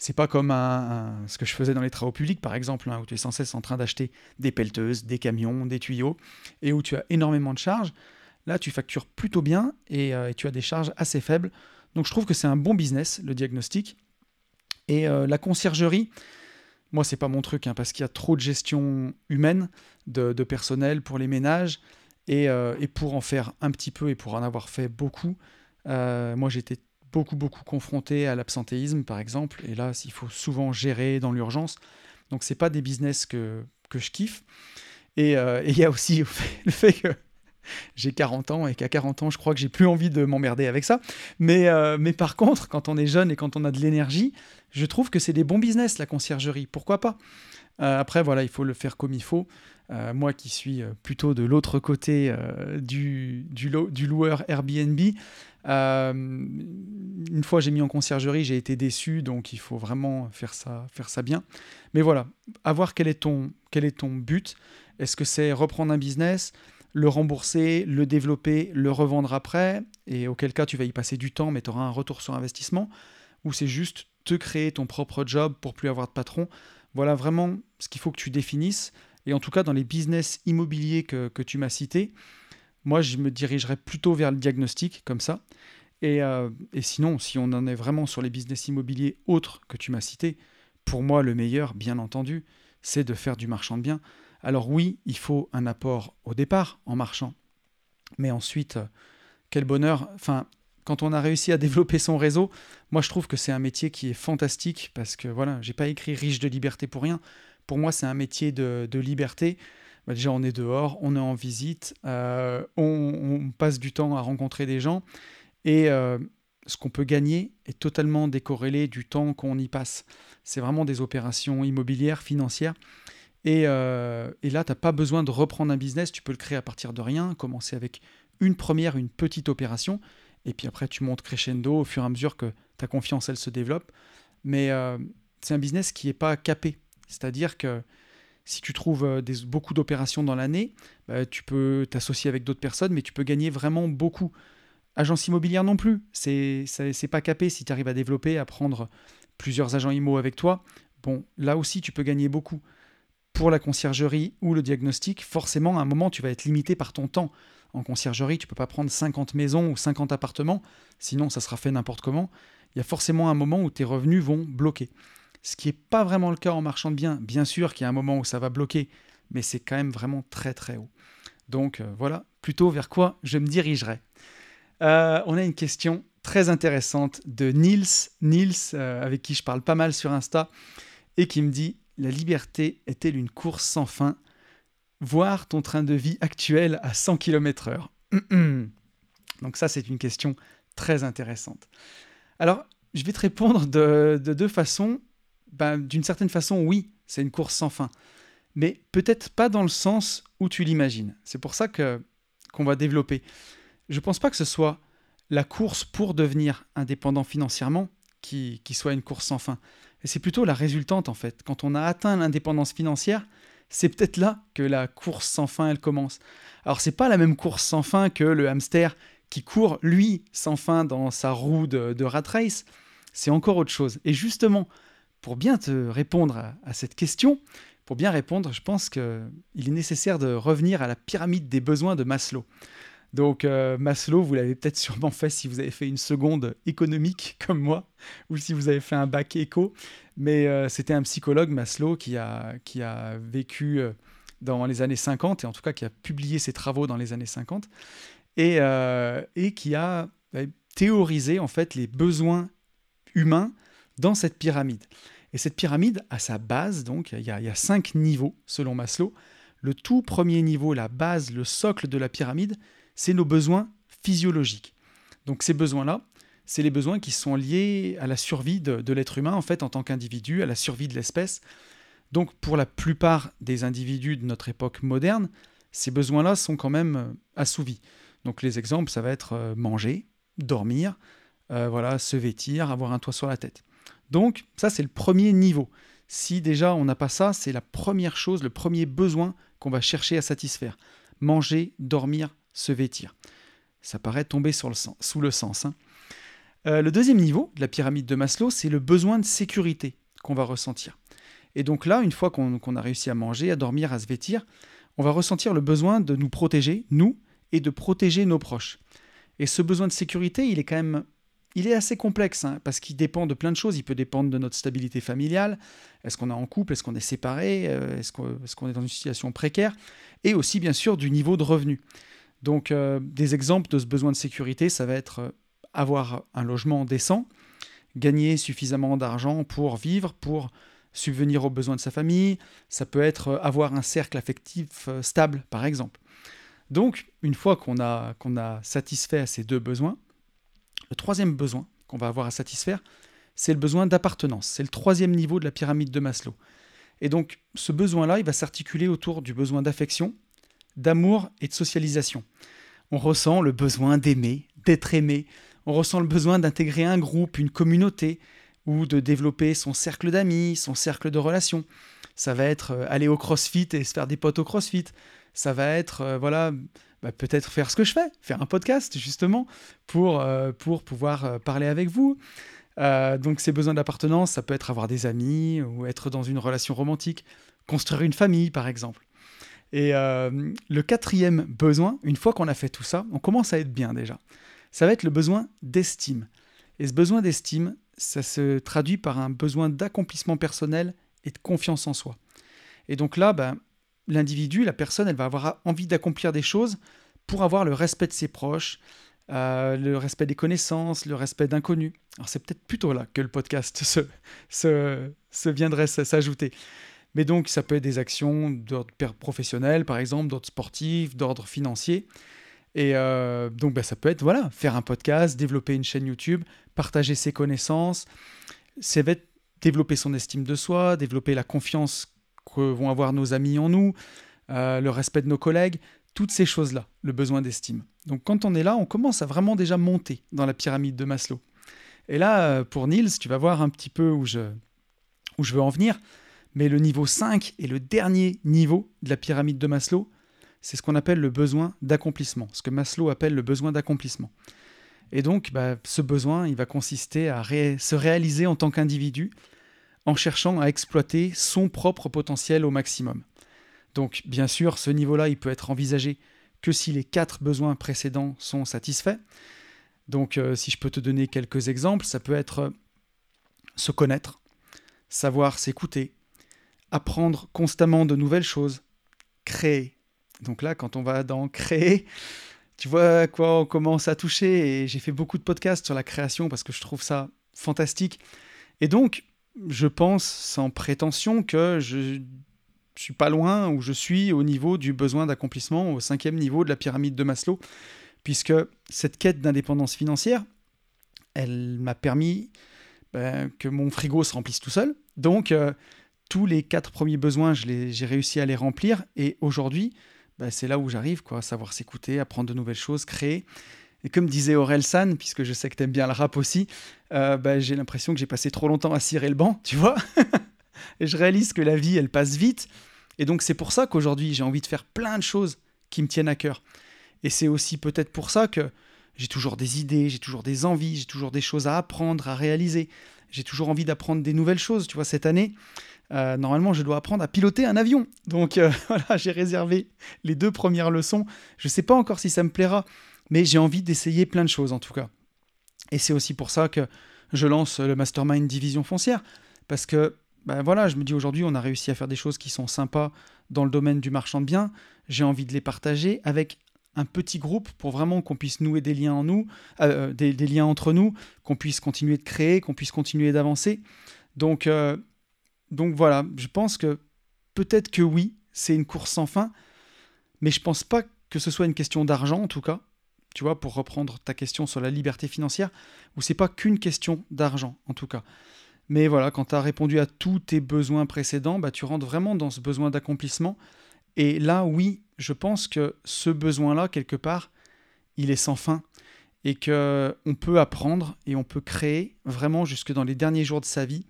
C'est pas comme ce que je faisais dans les travaux publics, par exemple, hein, où tu es sans cesse en train d'acheter des pelleteuses, des camions, des tuyaux, et où tu as énormément de charges. Là, tu factures plutôt bien et, euh, tu as des charges assez faibles. Donc, je trouve que c'est un bon business, le diagnostic. Et euh, la conciergerie, moi, c'est pas mon truc, hein, parce qu'il y a trop de gestion humaine, de personnel pour les ménages. Euh, et, pour en faire un petit peu et pour en avoir fait beaucoup, moi j'étais beaucoup beaucoup confronté à l'absentéisme par exemple, et là il faut souvent gérer dans l'urgence, donc c'est pas des business que, que je kiffe. Euh, et il y a aussi le fait que j'ai 40 ans et qu'à 40 ans, je crois que j'ai plus envie de m'emmerder avec ça. Mais, mais par contre, quand on est jeune et quand on a de l'énergie, je trouve que c'est des bons business, la conciergerie. Pourquoi pas? Après, voilà, il faut le faire comme il faut. Euh, moi qui suis euh, plutôt de l'autre côté euh, du, du, loueur Airbnb, une fois j'ai mis en conciergerie, j'ai été déçu, donc il faut vraiment faire ça, faire ça bien. Mais voilà, à voir quel est ton, quel est ton but. Est-ce que c'est reprendre un business le rembourser, le développer, le revendre après, et auquel cas tu vas y passer du temps, mais tu auras un retour sur investissement, ou c'est juste te créer ton propre job pour plus avoir de patron? Voilà vraiment ce qu'il faut que tu définisses. Et en tout cas, dans les business immobiliers que, tu m'as cités, moi, je me dirigerais plutôt vers le diagnostic, comme ça. Et, euh, et, sinon, si on en est vraiment sur les business immobiliers autres que tu m'as cités, pour moi, le meilleur, bien entendu, c'est de faire du marchand de biens. Alors oui, il faut un apport au départ en marchand, mais ensuite, euh, quel bonheur. Enfin, quand on a réussi à développer son réseau, moi je trouve que c'est un métier qui est fantastique parce que voilà, j'ai pas écrit riche de liberté pour rien. Pour moi, c'est un métier de, liberté. Bah, déjà, on est dehors, on est en visite, euh, on, passe du temps à rencontrer des gens et euh, ce qu'on peut gagner est totalement décorrélé du temps qu'on y passe. C'est vraiment des opérations immobilières, financières. Euh, et, là, tu n'as pas besoin de reprendre un business, tu peux le créer à partir de rien, commencer avec une première, une petite opération, et puis après tu montes crescendo au fur et à mesure que ta confiance, elle se développe. Mais c'est un business qui n'est pas capé. C'est-à-dire que si tu trouves euh, beaucoup d'opérations dans l'année, bah, tu peux t'associer avec d'autres personnes, mais tu peux gagner vraiment beaucoup. Agence immobilière non plus, c'est pas capé si tu arrives à développer, à prendre plusieurs agents IMO avec toi. Bon, là aussi tu peux gagner beaucoup pour la conciergerie ou le diagnostic, forcément, à un moment, tu vas être limité par ton temps. En conciergerie, tu ne peux pas prendre 50 maisons ou 50 appartements, sinon ça sera fait n'importe comment. Il y a forcément un moment où tes revenus vont bloquer. Ce qui n'est pas vraiment le cas en marchand de. Bien sûr qu'il y a un moment où ça va bloquer, mais c'est quand même vraiment très très haut. Donc euh, voilà, plutôt vers quoi je me dirigerai. Euh, on a une question très intéressante de Nils, Nils euh, avec qui je parle pas mal sur Insta, et qui me dit la liberté est-elle une course sans fin? Voir ton train de vie actuel à 100 km/h. Donc ça, c'est une question très intéressante. Alors, je vais te répondre de, deux façons. Ben, d'une certaine façon, oui, c'est une course sans fin. Mais peut-être pas dans le sens où tu l'imagines. C'est pour ça que qu'on va développer. Je ne pense pas que ce soit la course pour devenir indépendant financièrement qui, qui soit une course sans fin. C'est plutôt la résultante en fait. Quand on a atteint l'indépendance financière, c'est peut-être là que la course sans fin elle commence. Alors c'est pas la même course sans fin que le hamster qui court lui sans fin dans sa roue de, rat race. C'est encore autre chose. Et justement, pour bien te répondre à cette question, pour bien répondre, je pense qu'il est nécessaire de revenir à la pyramide des besoins de Maslow. Donc euh, Maslow, vous l'avez peut-être sûrement fait si vous avez fait une seconde économique comme moi, ou si vous avez fait un bac éco. Mais euh, c'était un psychologue, Maslow, qui a, vécu euh, dans les années 50, et en tout cas qui a publié ses travaux dans les années 50, et, et qui a théorisé en fait les besoins humains dans cette pyramide. Et cette pyramide, à sa base, donc, il y, a, cinq niveaux selon Maslow. Le tout premier niveau, la base, le socle de la pyramide, c'est nos besoins physiologiques. Donc ces besoins-là, c'est les besoins qui sont liés à la survie de, l'être humain, en fait, en tant qu'individu, à la survie de l'espèce. Donc pour la plupart des individus de notre époque moderne, ces besoins-là sont quand même euh, assouvis. Donc les exemples, ça va être euh, manger, dormir, euh, voilà, se vêtir, avoir un toit sur la tête. Donc ça, c'est le premier niveau. Si déjà on n'a pas ça, c'est la première chose, le premier besoin qu'on va chercher à satisfaire. Manger, dormir, se vêtir. Ça paraît tomber sous le sens. Hein. Euh, le deuxième niveau de la pyramide de Maslow, c'est le besoin de sécurité qu'on va ressentir. Et donc là, une fois qu'on a réussi à manger, à dormir, à se vêtir, on va ressentir le besoin de nous protéger, nous, et de protéger nos proches. Et ce besoin de sécurité, il est quand même il est assez complexe, hein, parce qu'il dépend de plein de choses. Il peut dépendre de notre stabilité familiale. Est-ce qu'on est en couple? Est-ce qu'on est séparé euh, Est-ce qu'on est dans une situation précaire? Et aussi, bien sûr, du niveau de revenu. Donc, euh, des exemples de ce besoin de sécurité, ça va être euh, avoir un logement décent, gagner suffisamment d'argent pour vivre, pour subvenir aux besoins de sa famille. Ça peut être avoir un cercle affectif stable, par exemple. Donc, une fois qu'on a, qu'on a satisfait à ces deux besoins, le troisième besoin qu'on va avoir à satisfaire, c'est le besoin d'appartenance. C'est le troisième niveau de la pyramide de Maslow. Et donc, ce besoin-là, il va s'articuler autour du besoin d'affection, d'amour et de socialisation. On ressent le besoin d'aimer, d'être aimé. On ressent le besoin d'intégrer un groupe, une communauté, ou de développer son cercle d'amis, son cercle de relations. Ça va être euh, aller au crossfit et se faire des potes au crossfit. Ça va être, euh, voilà, bah, peut-être faire ce que je fais, faire un podcast justement pour, euh, pour pouvoir euh, parler avec vous. Euh, donc ces besoins d'appartenance, ça peut être avoir des amis ou être dans une relation romantique, construire une famille par exemple. Et le quatrième besoin, une fois qu'on a fait tout ça, on commence à être bien déjà. Ça va être le besoin d'estime. Et ce besoin d'estime, ça se traduit par un besoin d'accomplissement personnel et de confiance en soi. Et donc là, ben, l'individu, la personne, elle va avoir envie d'accomplir des choses pour avoir le respect de ses proches, euh, le respect des connaissances, le respect d'inconnus. Alors c'est peut-être plutôt là que le podcast se, viendrait s'ajouter. Mais donc ça peut être des actions d'ordre professionnel, par exemple, d'ordre sportif, d'ordre financier. Et euh, donc bah, ça peut être voilà, faire un podcast, développer une chaîne YouTube, partager ses connaissances, c'est développer son estime de soi, développer la confiance que vont avoir nos amis en nous, euh, le respect de nos collègues, toutes ces choses-là, le besoin d'estime. Donc quand on est là, on commence à vraiment déjà monter dans la pyramide de Maslow. Et là, euh, pour Niels, tu vas voir un petit peu où je, où je veux en venir, mais le niveau 5 est le dernier niveau de la pyramide de Maslow, c'est ce qu'on appelle le besoin d'accomplissement, ce que Maslow appelle le besoin d'accomplissement. Et donc, bah, ce besoin, il va consister à se réaliser en tant qu'individu, en cherchant à exploiter son propre potentiel au maximum. Donc bien sûr, ce niveau-là, il peut être envisagé que si les quatre besoins précédents sont satisfaits. Donc euh, si je peux te donner quelques exemples, ça peut être euh, se connaître, savoir s'écouter, apprendre constamment de nouvelles choses, créer. Donc là, quand on va dans créer, tu vois quoi on commence à toucher. Et j'ai fait beaucoup de podcasts sur la création parce que je trouve ça fantastique. Et donc, je pense sans prétention que je suis pas loin où je suis au niveau du besoin d'accomplissement, au cinquième niveau de la pyramide de Maslow, puisque cette quête d'indépendance financière, elle m'a permis ben, que mon frigo se remplisse tout seul. Donc, euh, tous les quatre premiers besoins, j'ai réussi à les remplir. Et aujourd'hui, ben, c'est là où j'arrive, quoi, savoir s'écouter, apprendre de nouvelles choses, créer. Et comme disait Aurel San, puisque je sais que tu aimes bien le rap aussi, euh, bah, j'ai l'impression que j'ai passé trop longtemps à cirer le banc, tu vois. et je réalise que la vie, elle passe vite. Et donc c'est pour ça qu'aujourd'hui, j'ai envie de faire plein de choses qui me tiennent à cœur. Et c'est aussi peut-être pour ça que j'ai toujours des idées, j'ai toujours des envies, j'ai toujours des choses à apprendre, à réaliser. J'ai toujours envie d'apprendre des nouvelles choses. Tu vois, cette année, euh, normalement, je dois apprendre à piloter un avion. Donc euh, voilà, j'ai réservé les deux premières leçons. Je ne sais pas encore si ça me plaira, mais j'ai envie d'essayer plein de choses en tout cas. Et c'est aussi pour ça que je lance le Mastermind Division Foncière, parce que ben voilà, je me dis aujourd'hui on a réussi à faire des choses qui sont sympas dans le domaine du marchand de biens, j'ai envie de les partager avec un petit groupe pour vraiment qu'on puisse nouer des liens euh, liens entre nous, qu'on puisse continuer de créer, qu'on puisse continuer d'avancer. Donc, euh, donc voilà, je pense que peut-être que oui, c'est une course sans fin, mais je pense pas que ce soit une question d'argent en tout cas pour reprendre ta question sur la liberté financière, où c'est pas qu'une question d'argent, en tout cas. Mais voilà, quand tu as répondu à tous tes besoins précédents, bah, tu rentres vraiment dans ce besoin d'accomplissement. Et là, oui, je pense que ce besoin-là, quelque part, il est sans fin. Et qu'on peut apprendre et on peut créer vraiment jusque dans les derniers jours de sa vie.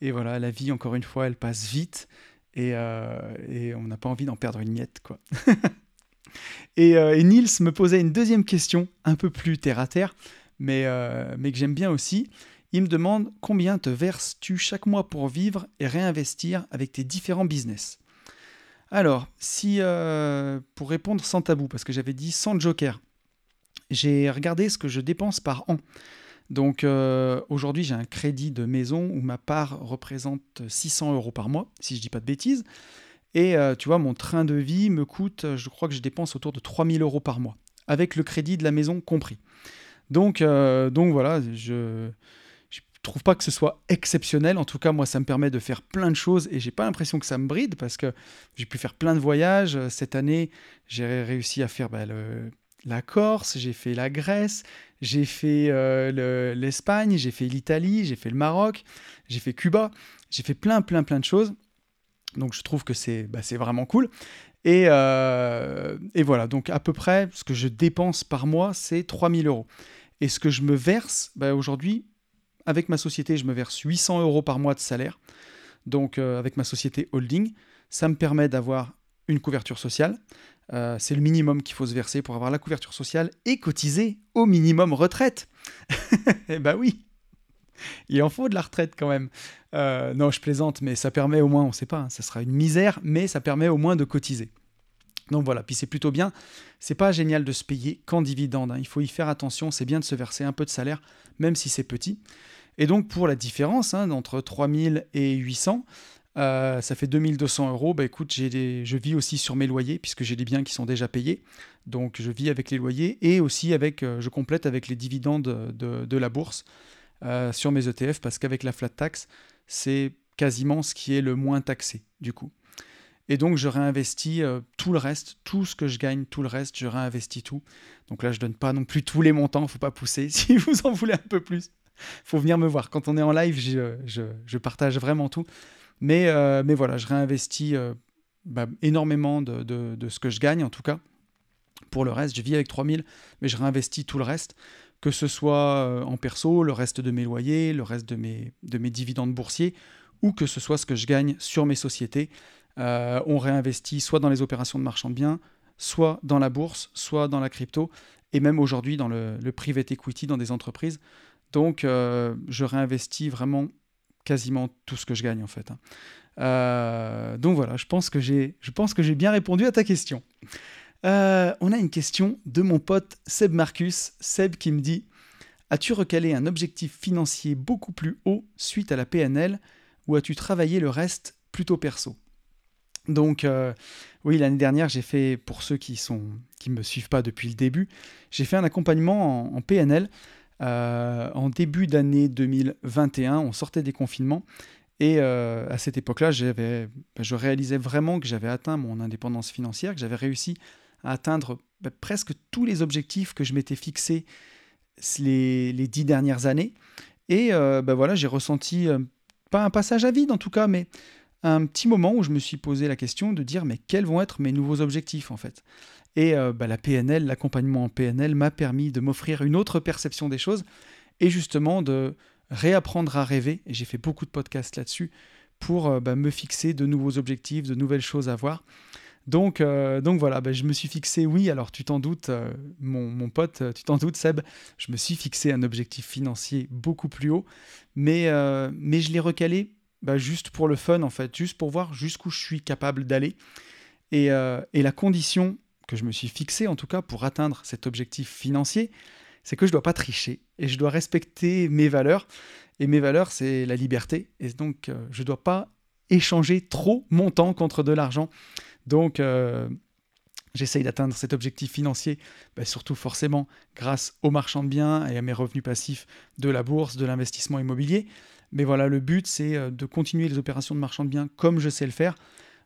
Et voilà, la vie, encore une fois, elle passe vite. Et, euh, et on n'a pas envie d'en perdre une miette, quoi. Euh, et, Niels me posait une deuxième question, un peu plus terre à terre, mais, euh, que j'aime bien aussi. Il me demande combien te verses-tu chaque mois pour vivre et réinvestir avec tes différents business? Alors, si euh, pour répondre sans tabou, parce que j'avais dit sans joker, j'ai regardé ce que je dépense par an. Donc aujourd'hui, j'ai un crédit de maison où ma part représente 600 euros par mois, si je ne dis pas de bêtises. Et euh, tu vois, mon train de vie me coûte, je crois que je dépense autour de 3000 euros par mois, avec le crédit de la maison compris. Donc, euh, donc voilà, je ne trouve pas que ce soit exceptionnel. En tout cas, moi, ça me permet de faire plein de choses et j'ai pas l'impression que ça me bride parce que j'ai pu faire plein de voyages. Cette année, j'ai réussi à faire bah, la Corse, j'ai fait la Grèce, j'ai fait euh, l'Espagne, j'ai fait l'Italie, j'ai fait le Maroc, j'ai fait Cuba, j'ai fait plein, plein, plein de choses. Donc je trouve que c'est bah, vraiment cool. Euh, et, voilà, donc à peu près ce que je dépense par mois, c'est 3000 euros. Et ce que je me verse, bah, aujourd'hui, avec ma société, je me verse 800 euros par mois de salaire. Donc euh, avec ma société holding, ça me permet d'avoir une couverture sociale. Euh, c'est le minimum qu'il faut se verser pour avoir la couverture sociale et cotiser au minimum retraite. eh ben oui, il en faut de la retraite quand même. Euh, non, je plaisante, mais ça permet au moins, on ne sait pas, hein, ça sera une misère, mais ça permet au moins de cotiser. Donc voilà, puis c'est plutôt bien. C'est pas génial de se payer qu'en dividende. Hein. Il faut y faire attention. C'est bien de se verser un peu de salaire, même si c'est petit. Et donc pour la différence hein, entre 3000 et 800, euh, ça fait 2200 euros. Bah écoute, je vis aussi sur mes loyers puisque j'ai des biens qui sont déjà payés. Donc je vis avec les loyers et aussi avec, euh, je complète avec les dividendes de, la bourse euh, sur mes ETF parce qu'avec la flat tax, c'est quasiment ce qui est le moins taxé du coup. Et donc, je réinvestis euh, tout le reste, tout ce que je gagne, tout le reste, je réinvestis tout. Donc là, je donne pas non plus tous les montants, faut pas pousser. Si vous en voulez un peu plus, faut venir me voir. Quand on est en live, je, partage vraiment tout. Mais, euh, mais voilà, je réinvestis bah, énormément de, ce que je gagne, en tout cas. Pour le reste, je vis avec 3000, mais je réinvestis tout le reste, que ce soit en perso, le reste de mes loyers, le reste de mes, de mes dividendes boursiers, ou que ce soit ce que je gagne sur mes sociétés. Euh, on réinvestit soit dans les opérations de marchand de biens, soit dans la bourse, soit dans la crypto, et même aujourd'hui dans le, private equity, dans des entreprises. Donc, euh, je réinvestis vraiment quasiment tout ce que je gagne en fait. Hein. Euh, donc voilà, je pense que j'ai bien répondu à ta question. On a une question de mon pote Seb Marcus, Seb qui me dit As-tu recalé un objectif financier beaucoup plus haut suite à la PNL ou as-tu travaillé le reste plutôt perso? Donc, euh, oui, l'année dernière, j'ai fait, pour ceux qui sont qui me suivent pas depuis le début, j'ai fait un accompagnement en, PNL euh, en début d'année 2021. On sortait des confinements. Et euh, à cette époque-là, bah, je réalisais vraiment que j'avais atteint mon indépendance financière, que j'avais réussi atteindre bah, presque tous les objectifs que je m'étais fixés les, les, dix dernières années. Et bah, voilà, j'ai ressenti, pas un passage à vide en tout cas, mais un petit moment où je me suis posé la question de dire mais quels vont être mes nouveaux objectifs en fait? Et euh, bah, la PNL, l'accompagnement en PNL m'a permis de m'offrir une autre perception des choses et justement de réapprendre à rêver. Et j'ai fait beaucoup de podcasts là-dessus pour euh, me fixer de nouveaux objectifs, de nouvelles choses à voir. Donc, euh, donc voilà, bah, je me suis fixé, oui, alors tu t'en doutes, mon, mon, pote, tu t'en doutes, Seb, je me suis fixé un objectif financier beaucoup plus haut, mais, mais je l'ai recalé bah, juste pour le fun, en fait, juste pour voir jusqu'où je suis capable d'aller. Et, euh, et, la condition que je me suis fixée, en tout cas, pour atteindre cet objectif financier, c'est que je ne dois pas tricher et je dois respecter mes valeurs. Et mes valeurs, c'est la liberté. Et donc, euh, je ne dois pas échanger trop mon temps contre de l'argent. Donc, euh, j'essaye d'atteindre cet objectif financier, bah, surtout forcément grâce aux marchands de biens et à mes revenus passifs de la bourse, de l'investissement immobilier. Mais voilà, le but, c'est euh, de continuer les opérations de marchand de biens comme je sais le faire,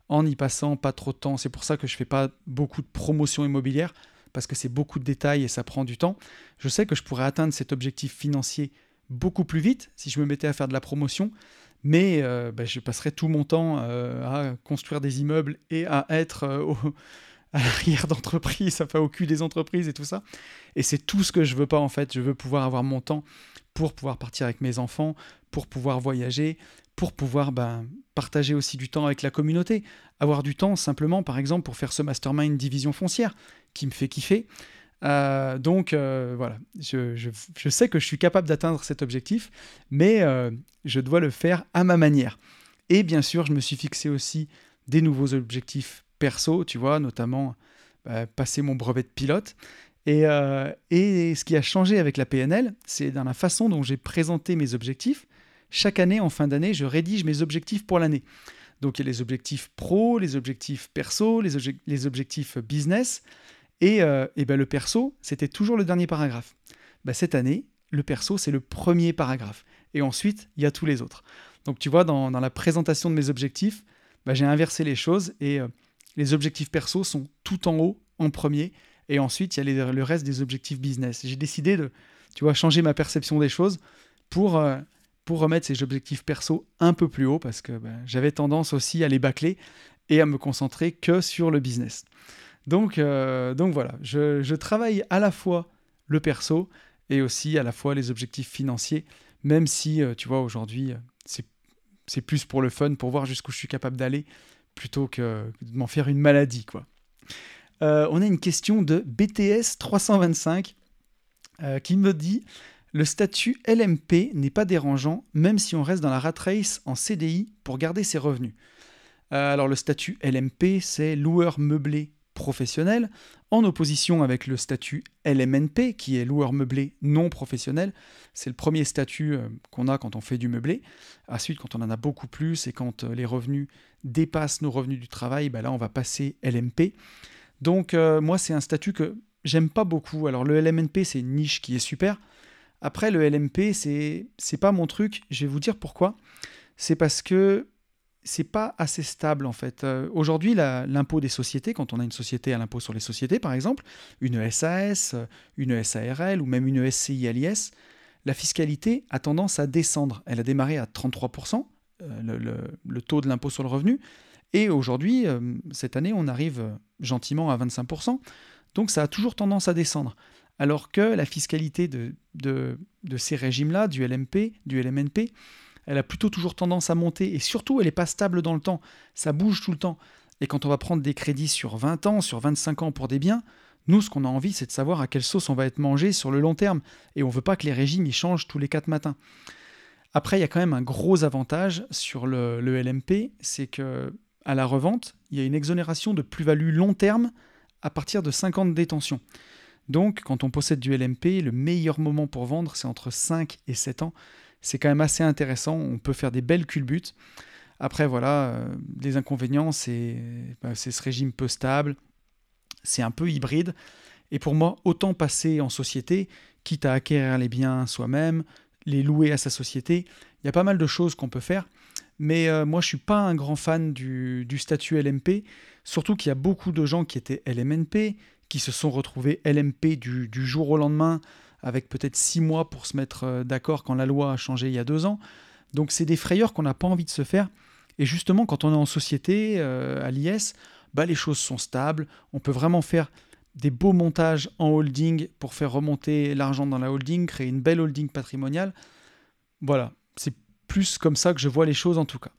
en y passant pas trop de temps. C'est pour ça que je ne fais pas beaucoup de promotion immobilière, parce que c'est beaucoup de détails et ça prend du temps. Je sais que je pourrais atteindre cet objectif financier beaucoup plus vite si je me mettais à faire de la promotion, mais euh, bah, je passerais tout mon temps euh, à construire des immeubles et à être à l'arrière d'entreprise, enfin au cul des entreprises et tout ça. Et c'est tout ce que je veux pas en fait. Je veux pouvoir avoir mon temps pour pouvoir partir avec mes enfants, pour pouvoir voyager, pour pouvoir ben, partager aussi du temps avec la communauté. Avoir du temps simplement, par exemple, pour faire ce mastermind division foncière qui me fait kiffer. Euh, donc euh, voilà, je, sais que je suis capable d'atteindre cet objectif, mais euh, je dois le faire à ma manière. Et bien sûr, je me suis fixé aussi des nouveaux objectifs perso, tu vois, notamment bah, passer mon brevet de pilote. Et, ce qui a changé avec la PNL, c'est dans la façon dont j'ai présenté mes objectifs chaque année, en fin d'année, je rédige mes objectifs pour l'année. Donc il y a les objectifs pro, les objectifs perso, les objectifs business. Et, euh, ben, le perso, c'était toujours le dernier paragraphe. Ben, cette année, le perso, c'est le premier paragraphe. Et ensuite, il y a tous les autres. Donc tu vois, dans, la présentation de mes objectifs, ben, j'ai inversé les choses et euh, les objectifs perso sont tout en haut, en premier. Et ensuite, il y a le reste des objectifs business. J'ai décidé de tu vois, changer ma perception des choses pour... Euh, pour remettre ces objectifs perso un peu plus haut parce que ben, j'avais tendance aussi à les bâcler et à me concentrer que sur le business. Donc, euh, donc voilà, je, travaille à la fois le perso et aussi à la fois les objectifs financiers, même si, euh, tu vois, aujourd'hui, c'est plus pour le fun, pour voir jusqu'où je suis capable d'aller, plutôt que de m'en faire une maladie, quoi. Euh, on a une question de BTS 325 euh, qui me dit le statut LMP n'est pas dérangeant, même si on reste dans la rat race en CDI pour garder ses revenus. Euh, alors le statut LMP, c'est loueur meublé professionnel, en opposition avec le statut LMNP, qui est loueur meublé non professionnel. C'est le premier statut euh, qu'on a quand on fait du meublé. Ensuite, quand on en a beaucoup plus et quand euh, les revenus dépassent nos revenus du travail, bah là, on va passer LMP. Donc, moi, c'est un statut que j'aime pas beaucoup. Alors, le LMNP, c'est une niche qui est super. Après, le LMP, c'est pas mon truc. Je vais vous dire pourquoi. C'est parce que c'est pas assez stable en fait. Euh, aujourd'hui, l'impôt des sociétés, quand on a une société à l'impôt sur les sociétés par exemple, une SAS, une SARL ou même une SCI à l'IS, la fiscalité a tendance à descendre. Elle a démarré à 33%, euh, le, taux de l'impôt sur le revenu, et aujourd'hui, euh, cette année, on arrive gentiment à 25%, donc ça a toujours tendance à descendre. Alors que la fiscalité de, de, de ces régimes-là, du LMP, du LMNP, elle a plutôt toujours tendance à monter et surtout elle n'est pas stable dans le temps, ça bouge tout le temps. Et quand on va prendre des crédits sur 20 ans, sur 25 ans pour des biens, nous ce qu'on a envie c'est de savoir à quelle sauce on va être mangé sur le long terme et on ne veut pas que les régimes y changent tous les 4 matins. Après il y a quand même un gros avantage sur le, LMP, c'est que à la revente, il y a une exonération de plus-value long terme à partir de 5 ans de détention. Donc, quand on possède du LMP, le meilleur moment pour vendre, c'est entre 5 et 7 ans c'est quand même assez intéressant. On peut faire des belles culbutes. Après, voilà, euh, les inconvénients, bah, c'est ce régime peu stable, c'est un peu hybride. Et pour moi, autant passer en société, quitte à acquérir les biens soi-même, les louer à sa société. Il y a pas mal de choses qu'on peut faire. Mais euh, moi, je suis pas un grand fan du, statut LMP, surtout qu'il y a beaucoup de gens qui étaient LMNP, qui se sont retrouvés LMP du jour au lendemain avec peut-être six mois pour se mettre euh, d'accord quand la loi a changé il y a deux ans. Donc c'est des frayeurs qu'on n'a pas envie de se faire. Et justement, quand on est en société, euh, à l'IS, bah, les choses sont stables. On peut vraiment faire des beaux montages en holding pour faire remonter l'argent dans la holding, créer une belle holding patrimoniale. Voilà, c'est plus comme ça que je vois les choses en tout cas.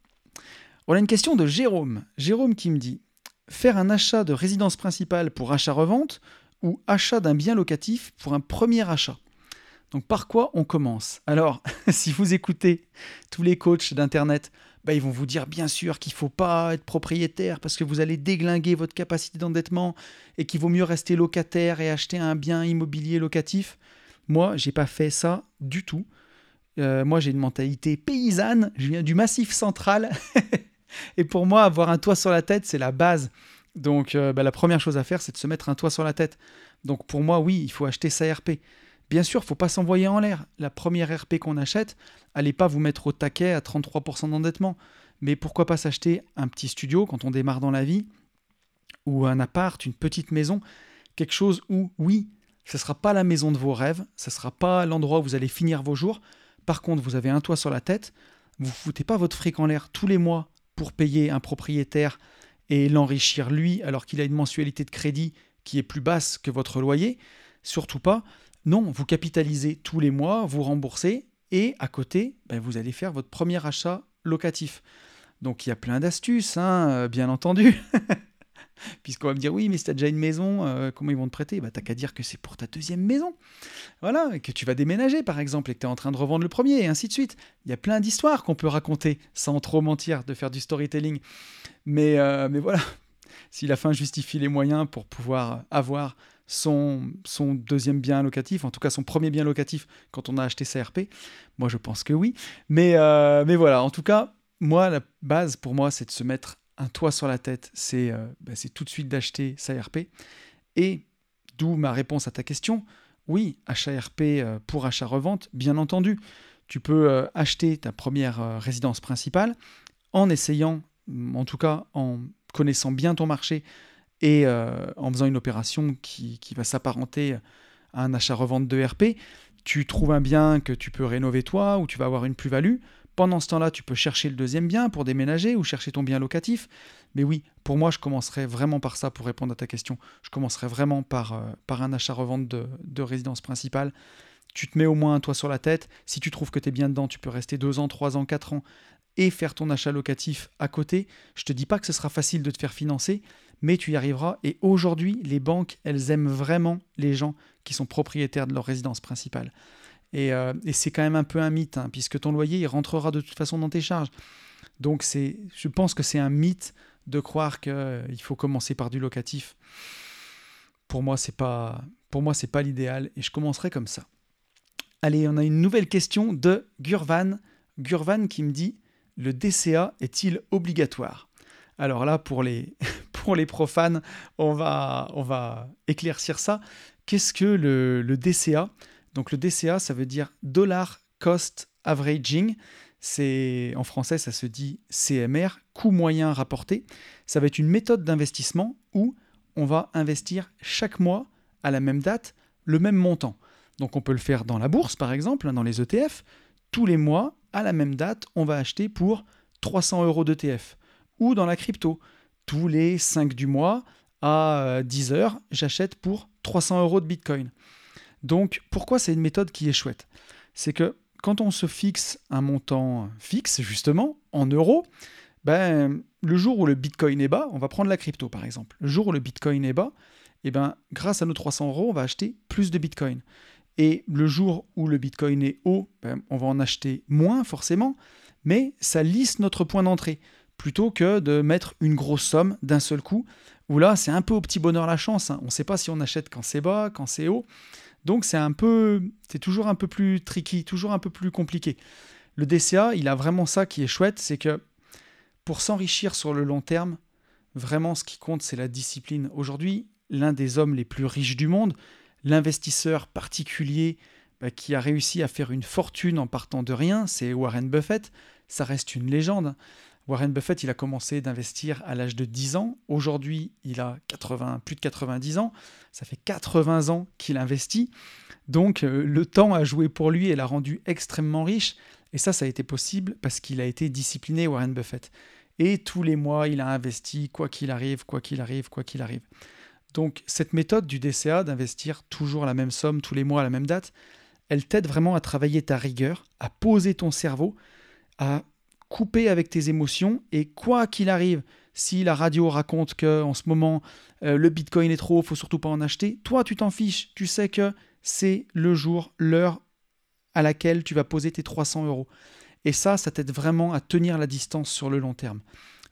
On a une question de Jérôme. Jérôme qui me dit Faire un achat de résidence principale pour achat-revente ou achat d'un bien locatif pour un premier achat. Donc par quoi on commence? Alors, si vous écoutez tous les coachs d'Internet, bah, ils vont vous dire bien sûr qu'il ne faut pas être propriétaire parce que vous allez déglinguer votre capacité d'endettement et qu'il vaut mieux rester locataire et acheter un bien immobilier locatif. Moi, j'ai pas fait ça du tout. Euh, moi, j'ai une mentalité paysanne. Je viens du massif central. et pour moi, avoir un toit sur la tête, c'est la base. Donc euh, bah, la première chose à faire, c'est de se mettre un toit sur la tête. Donc pour moi, oui, il faut acheter sa RP. Bien sûr, il ne faut pas s'envoyer en l'air. La première RP qu'on achète, allez pas vous mettre au taquet à 33% d'endettement. Mais pourquoi pas s'acheter un petit studio quand on démarre dans la vie, ou un appart, une petite maison, quelque chose où, oui, ce ne sera pas la maison de vos rêves, ce ne sera pas l'endroit où vous allez finir vos jours. Par contre, vous avez un toit sur la tête, vous ne foutez pas votre fric en l'air tous les mois pour payer un propriétaire et l'enrichir lui alors qu'il a une mensualité de crédit qui est plus basse que votre loyer. Surtout pas. Non, vous capitalisez tous les mois, vous remboursez et à côté, ben, vous allez faire votre premier achat locatif. Donc il y a plein d'astuces, hein, euh, bien entendu. Puisqu'on va me dire, oui, mais si tu as déjà une maison, euh, comment ils vont te prêter? Bah, T'as qu'à dire que c'est pour ta deuxième maison. Voilà, et que tu vas déménager, par exemple, et que tu es en train de revendre le premier, et ainsi de suite. Il y a plein d'histoires qu'on peut raconter sans trop mentir, de faire du storytelling. Mais, euh, mais voilà, si la fin justifie les moyens pour pouvoir avoir son, son deuxième bien locatif, en tout cas son premier bien locatif quand on a acheté CRP, moi je pense que oui. Mais, euh, mais voilà, en tout cas, moi, la base pour moi, c'est de se mettre un toit sur la tête, euh, bah, c'est tout de suite d'acheter sa RP. Et d'où ma réponse à ta question, oui, achat RP euh, pour achat-revente, bien entendu. Tu peux euh, acheter ta première résidence principale en essayant, en tout cas en connaissant bien ton marché et en faisant une opération qui, qui va s'apparenter à un achat-revente de RP. Tu trouves un bien que tu peux rénover toi ou tu vas avoir une plus-value. Pendant ce temps-là, tu peux chercher le deuxième bien pour déménager ou chercher ton bien locatif. Mais oui, pour moi, je commencerai vraiment par ça pour répondre à ta question. Je commencerai vraiment par, euh, un achat-revente de, résidence principale. Tu te mets au moins un toit sur la tête. Si tu trouves que tu es bien dedans, tu peux rester deux ans, trois ans, quatre ans et faire ton achat locatif à côté. Je te dis pas que ce sera facile de te faire financer, mais tu y arriveras. Et aujourd'hui, les banques, elles aiment vraiment les gens qui sont propriétaires de leur résidence principale. Et, euh, c'est quand même un peu un mythe, hein, puisque ton loyer, il rentrera de toute façon dans tes charges. Donc je pense que c'est un mythe de croire qu'il euh, faut commencer par du locatif. Pour moi, c'est pas, pas l'idéal, et je commencerai comme ça. Allez, on a une nouvelle question de Gurvan. Gurvan qui me dit le DCA est-il obligatoire? Alors là, pour les, pour les profanes, on va, on va éclaircir ça. Qu'est-ce que le DCA Donc le DCA, ça veut dire Dollar Cost Averaging. C'est en français, ça se dit CMR, coût moyen rapporté. Ça va être une méthode d'investissement où on va investir chaque mois à la même date le même montant. Donc on peut le faire dans la bourse par exemple, hein, dans les ETF. Tous les mois, à la même date, on va acheter pour 300 euros d'ETF. Ou dans la crypto, tous les 5 du mois, à 10 heures, j'achète pour 300 euros de Bitcoin. Donc pourquoi c'est une méthode qui est chouette? C'est que quand on se fixe un montant fixe, justement, en euros, ben, le jour où le Bitcoin est bas, on va prendre la crypto par exemple. Le jour où le Bitcoin est bas, eh ben, grâce à nos 300 euros, on va acheter plus de Bitcoin. Et le jour où le Bitcoin est haut, ben, on va en acheter moins forcément, mais ça lisse notre point d'entrée, plutôt que de mettre une grosse somme d'un seul coup, où là c'est un peu au petit bonheur la chance. Hein. On ne sait pas si on achète quand c'est bas, quand c'est haut. Donc c'est un peu, c'est toujours un peu plus tricky, toujours un peu plus compliqué. Le DCA, il a vraiment ça qui est chouette, c'est que pour s'enrichir sur le long terme, vraiment ce qui compte, c'est la discipline. Aujourd'hui, l'un des hommes les plus riches du monde, l'investisseur particulier bah, qui a réussi à faire une fortune en partant de rien, c'est Warren Buffett. Ça reste une légende. Warren Buffett, il a commencé d'investir à l'âge de 10 ans. Aujourd'hui, il a 80, plus de 90 ans. Ça fait 80 ans qu'il investit. Donc, euh, le temps a joué pour lui et l'a rendu extrêmement riche. Et ça, ça a été possible parce qu'il a été discipliné, Warren Buffett. Et tous les mois, il a investi, quoi qu'il arrive, quoi qu'il arrive, quoi qu'il arrive. Donc cette méthode du DCA, d'investir toujours la même somme tous les mois à la même date, elle t'aide vraiment à travailler ta rigueur, à poser ton cerveau, à couper avec tes émotions et quoi qu'il arrive, si la radio raconte que en ce moment euh, le Bitcoin est trop faut surtout pas en acheter, toi tu t'en fiches, tu sais que c'est le jour, l'heure à laquelle tu vas poser tes 300 euros. Et ça, ça t'aide vraiment à tenir la distance sur le long terme.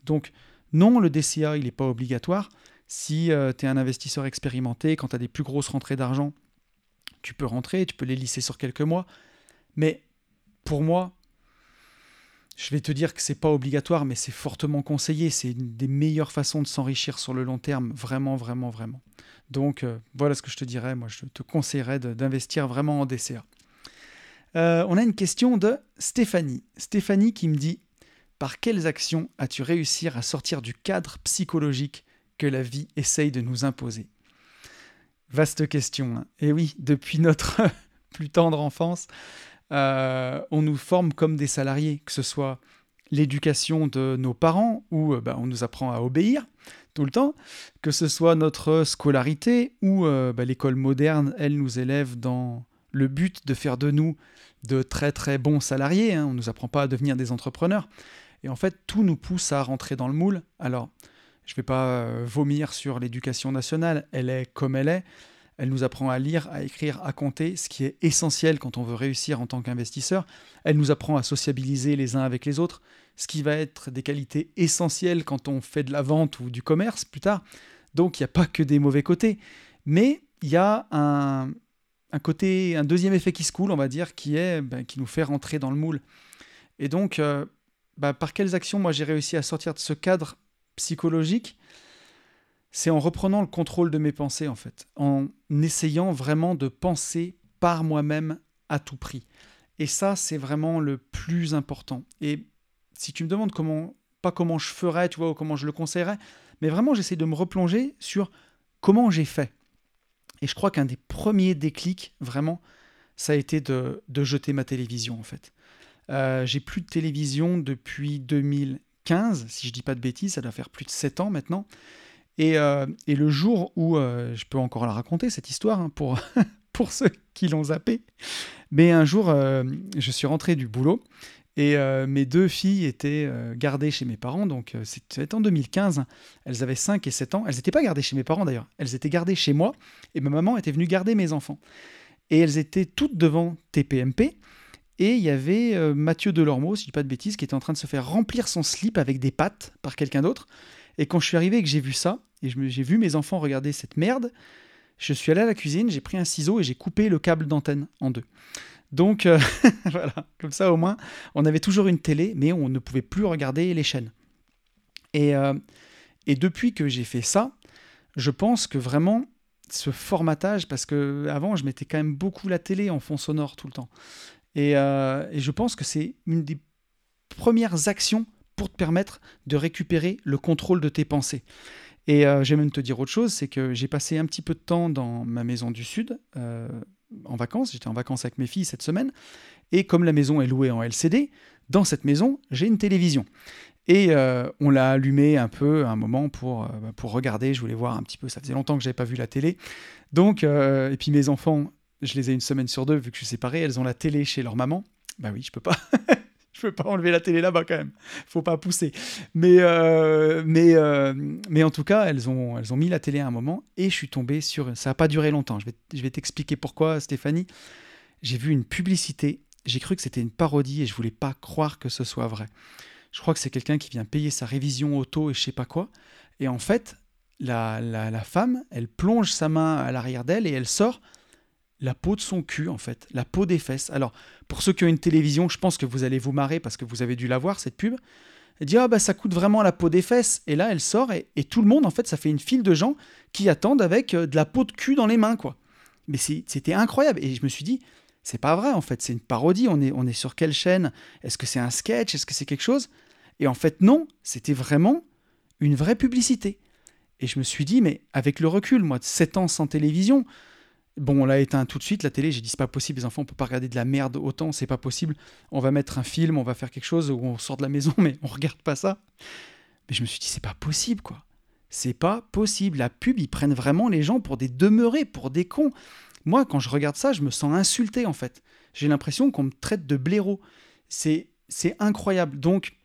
Donc non, le DCA, il n'est pas obligatoire. Si euh, tu es un investisseur expérimenté, quand tu as des plus grosses rentrées d'argent, tu peux rentrer, tu peux les lisser sur quelques mois. Mais pour moi, je vais te dire que c'est pas obligatoire, mais c'est fortement conseillé. C'est une des meilleures façons de s'enrichir sur le long terme, vraiment, vraiment, vraiment. Donc euh, voilà ce que je te dirais. Moi, je te conseillerais d'investir vraiment en DCA. Euh, on a une question de Stéphanie. Stéphanie qui me dit Par quelles actions as-tu réussi à sortir du cadre psychologique que la vie essaye de nous imposer? Vaste question. Hein. Et oui, depuis notre plus tendre enfance, euh, on nous forme comme des salariés, que ce soit l'éducation de nos parents, où euh, bah, on nous apprend à obéir tout le temps, que ce soit notre scolarité, où euh, bah, l'école moderne, elle nous élève dans le but de faire de nous de très très bons salariés, hein. on ne nous apprend pas à devenir des entrepreneurs, et en fait tout nous pousse à rentrer dans le moule. Alors, je ne vais pas vomir sur l'éducation nationale, elle est comme elle est. Elle nous apprend à lire, à écrire, à compter, ce qui est essentiel quand on veut réussir en tant qu'investisseur. Elle nous apprend à sociabiliser les uns avec les autres, ce qui va être des qualités essentielles quand on fait de la vente ou du commerce plus tard. Donc il n'y a pas que des mauvais côtés. Mais il y a un, côté, un deuxième effet qui se coule, on va dire, qui est ben, qui nous fait rentrer dans le moule. Et donc, euh, ben, par quelles actions moi j'ai réussi à sortir de ce cadre psychologique, c'est en reprenant le contrôle de mes pensées, en fait, en essayant vraiment de penser par moi-même à tout prix. Et ça, c'est vraiment le plus important. Et si tu me demandes comment, pas comment je ferais, tu vois, ou comment je le conseillerais, mais vraiment, j'essaie de me replonger sur comment j'ai fait. Et je crois qu'un des premiers déclics, vraiment, ça a été de, jeter ma télévision, en fait. Euh, j'ai plus de télévision depuis 2000 si je dis pas de bêtises, ça doit faire plus de 7 ans maintenant. Et, euh, le jour où, euh, je peux encore la raconter, cette histoire, hein, pour, pour ceux qui l'ont zappé, mais un jour, euh, je suis rentré du boulot Et mes deux filles étaient gardées chez mes parents, donc c'était en 2015. Elles avaient 5 et 7 ans. Elles n'étaient pas gardées chez mes parents d'ailleurs, elles étaient gardées chez moi, et ma maman était venue garder mes enfants. Et elles étaient toutes devant TPMP, et il y avait Mathieu Delormeau, si je dis pas de bêtises, qui était en train de se faire remplir son slip avec des pattes par quelqu'un d'autre. Et quand je suis arrivé et que j'ai vu ça, et j'ai vu mes enfants regarder cette merde, je suis allé à la cuisine, j'ai pris un ciseau et j'ai coupé le câble d'antenne en deux. Donc euh, voilà, comme ça au moins, on avait toujours une télé, mais on ne pouvait plus regarder les chaînes. Et, euh, et depuis que j'ai fait ça, je pense que vraiment ce formatage, parce que avant je mettais quand même beaucoup la télé en fond sonore tout le temps, et, euh, et je pense que c'est une des premières actions pour te permettre de récupérer le contrôle de tes pensées. Et euh, j'aime même te dire autre chose, c'est que j'ai passé un petit peu de temps dans ma maison du Sud, euh, en vacances. J'étais en vacances avec mes filles cette semaine. Et comme la maison est louée en LCD, dans cette maison, j'ai une télévision. Et euh, on l'a allumé un peu un moment pour, bah, pour regarder. Je voulais voir un petit peu. Ça faisait longtemps que je n'avais pas vu la télé. Donc, et puis mes enfants, je les ai une semaine sur deux, vu que je suis séparé, elles ont la télé chez leur maman. Bah oui, je peux pas. je peux pas enlever la télé là-bas quand même. Faut pas pousser. Mais, euh, mais, euh, mais en tout cas, elles ont, elles ont mis la télé à un moment et je suis tombé sur. Ça n'a pas duré longtemps. Je vais, je vais t'expliquer pourquoi, Stéphanie. J'ai vu une publicité. J'ai cru que c'était une parodie et je voulais pas croire que ce soit vrai. Je crois que c'est quelqu'un qui vient payer sa révision auto et je sais pas quoi. Et en fait, la, la, la femme, elle plonge sa main à l'arrière d'elle et elle sort la peau de son cul, en fait, la peau des fesses. Alors, pour ceux qui ont une télévision, je pense que vous allez vous marrer parce que vous avez dû la voir, cette pub. Elle dit Ah, bah ça coûte vraiment la peau des fesses. Et là, elle sort et, tout le monde, en fait, ça fait une file de gens qui attendent avec euh, de la peau de cul dans les mains, quoi. Mais c'était incroyable. Et je me suis dit C'est pas vrai, en fait, c'est une parodie. On est, on est sur quelle chaîne? Est-ce que c'est un sketch? Est-ce que c'est quelque chose? Et en fait, non, c'était vraiment une vraie publicité. Et je me suis dit Mais avec le recul, moi, de 7 ans sans télévision, Bon, on l'a éteint tout de suite, la télé. J'ai dit, c'est pas possible, les enfants, on peut pas regarder de la merde autant, c'est pas possible. On va mettre un film, on va faire quelque chose où on sort de la maison, mais on regarde pas ça. Mais je me suis dit, c'est pas possible, quoi. C'est pas possible. La pub, ils prennent vraiment les gens pour des demeurés, pour des cons. Moi, quand je regarde ça, je me sens insulté, en fait. J'ai l'impression qu'on me traite de blaireau. C'est, c'est incroyable. Donc,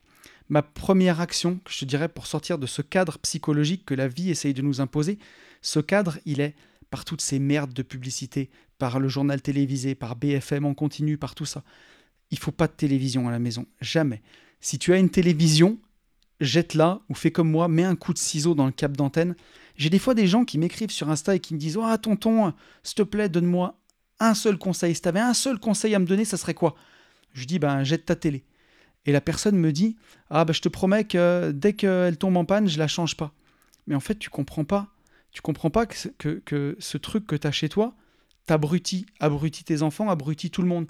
ma première action, je te dirais, pour sortir de ce cadre psychologique que la vie essaye de nous imposer, ce cadre, il est par toutes ces merdes de publicité, par le journal télévisé, par BFM en continu, par tout ça. Il faut pas de télévision à la maison, jamais. Si tu as une télévision, jette-la ou fais comme moi, mets un coup de ciseau dans le câble d'antenne. J'ai des fois des gens qui m'écrivent sur Insta et qui me disent Ah, tonton, s'il te plaît, donne-moi un seul conseil. Si tu avais un seul conseil à me donner, ça serait quoi? Je dis Ben, jette ta télé. Et la personne me dit Ah, ben, je te promets que dès qu'elle tombe en panne, je la change pas. Mais en fait, tu comprends pas tu comprends pas que, que, ce truc que tu as chez toi t'abrutit, abrutit tes enfants, abrutit tout le monde.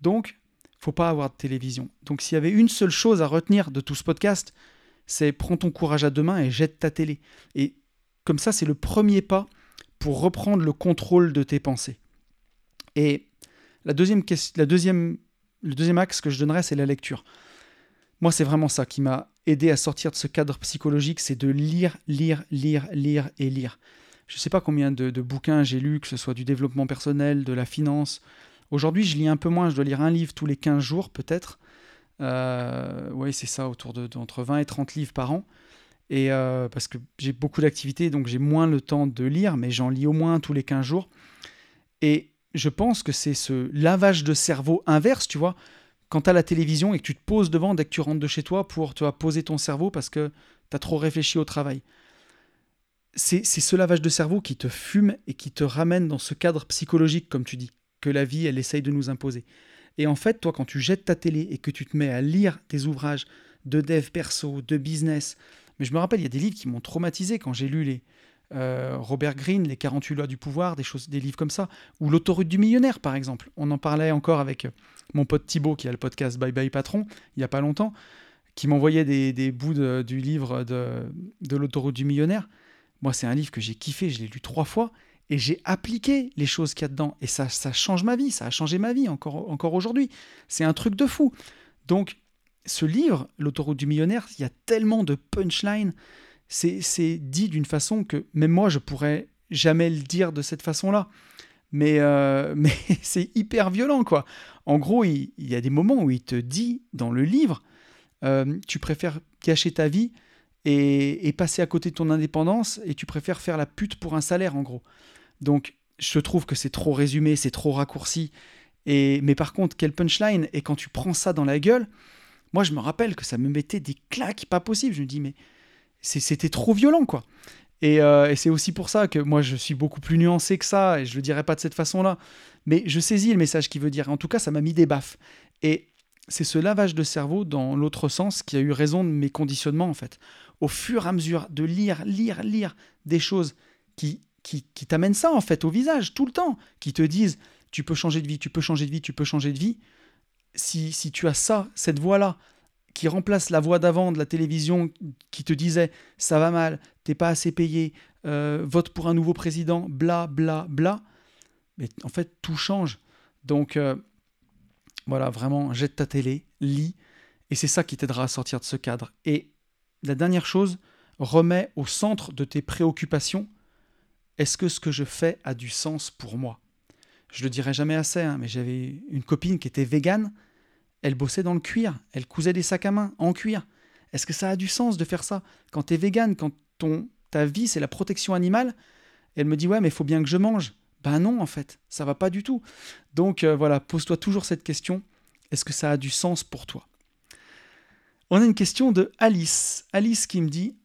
Donc, faut pas avoir de télévision. Donc, s'il y avait une seule chose à retenir de tout ce podcast, c'est prends ton courage à deux mains et jette ta télé. Et comme ça, c'est le premier pas pour reprendre le contrôle de tes pensées. Et la deuxième, la deuxième, le deuxième axe que je donnerais, c'est la lecture. Moi, c'est vraiment ça qui m'a aidé à sortir de ce cadre psychologique, c'est de lire, lire, lire, lire et lire. Je ne sais pas combien de, bouquins j'ai lus, que ce soit du développement personnel, de la finance. Aujourd'hui, je lis un peu moins, je dois lire un livre tous les 15 jours peut-être. Euh, oui, c'est ça, autour de, entre 20 et 30 livres par an. Et euh, parce que j'ai beaucoup d'activités, donc j'ai moins le temps de lire, mais j'en lis au moins tous les 15 jours. Et je pense que c'est ce lavage de cerveau inverse, tu vois quand tu as la télévision et que tu te poses devant dès que tu rentres de chez toi pour poser ton cerveau parce que tu as trop réfléchi au travail. C'est ce lavage de cerveau qui te fume et qui te ramène dans ce cadre psychologique, comme tu dis, que la vie, elle essaye de nous imposer. Et en fait, toi, quand tu jettes ta télé et que tu te mets à lire des ouvrages de dev perso, de business, mais je me rappelle, il y a des livres qui m'ont traumatisé quand j'ai lu les, euh, Robert Greene, Les 48 lois du pouvoir, des, choses, des livres comme ça, ou L'autoroute du millionnaire, par exemple. On en parlait encore avec mon pote Thibaut, qui a le podcast Bye Bye Patron, il n'y a pas longtemps, qui m'envoyait des, bouts du livre de, de L'autoroute du millionnaire. Moi, c'est un livre que j'ai kiffé, je l'ai lu trois fois, et j'ai appliqué les choses qu'il y a dedans. Et ça, ça change ma vie, ça a changé ma vie encore, encore aujourd'hui. C'est un truc de fou. Donc, ce livre, L'autoroute du millionnaire, il y a tellement de punchlines c'est dit d'une façon que même moi, je pourrais jamais le dire de cette façon-là. Mais, euh, mais c'est hyper violent, quoi. En gros, il, y a des moments où il te dit dans le livre, euh, tu préfères cacher ta vie et, passer à côté de ton indépendance et tu préfères faire la pute pour un salaire, en gros. Donc, je trouve que c'est trop résumé, c'est trop raccourci. Et, mais par contre, quel punchline Et quand tu prends ça dans la gueule, moi, je me rappelle que ça me mettait des claques pas possibles. Je me dis, mais c'était trop violent, quoi. Euh, et, c'est aussi pour ça que moi, je suis beaucoup plus nuancé que ça, et je le dirais pas de cette façon-là. Mais je saisis le message qu'il veut dire. En tout cas, ça m'a mis des baffes. Et c'est ce lavage de cerveau dans l'autre sens qui a eu raison de mes conditionnements, en fait. Au fur et à mesure de lire, lire, lire des choses qui, qui, qui t'amènent ça, en fait, au visage, tout le temps, qui te disent, tu peux changer de vie, tu peux changer de vie, tu peux changer de vie. Si, si tu as ça, cette voix-là, qui remplace la voix d'avant de la télévision qui te disait ça va mal, t'es pas assez payé, euh, vote pour un nouveau président, bla bla bla. Mais en fait, tout change. Donc euh, voilà, vraiment, jette ta télé, lis, et c'est ça qui t'aidera à sortir de ce cadre. Et la dernière chose, remets au centre de tes préoccupations est-ce que ce que je fais a du sens pour moi? Je le dirai jamais assez, hein, mais j'avais une copine qui était végane elle bossait dans le cuir, elle cousait des sacs à main en cuir. Est-ce que ça a du sens de faire ça? Quand tu es végane, quand ta vie c'est la protection animale, elle me dit ouais mais il faut bien que je mange. Ben non en fait, ça va pas du tout. Donc euh, voilà, pose-toi toujours cette question, est-ce que ça a du sens pour toi? On a une question de Alice. Alice qui me dit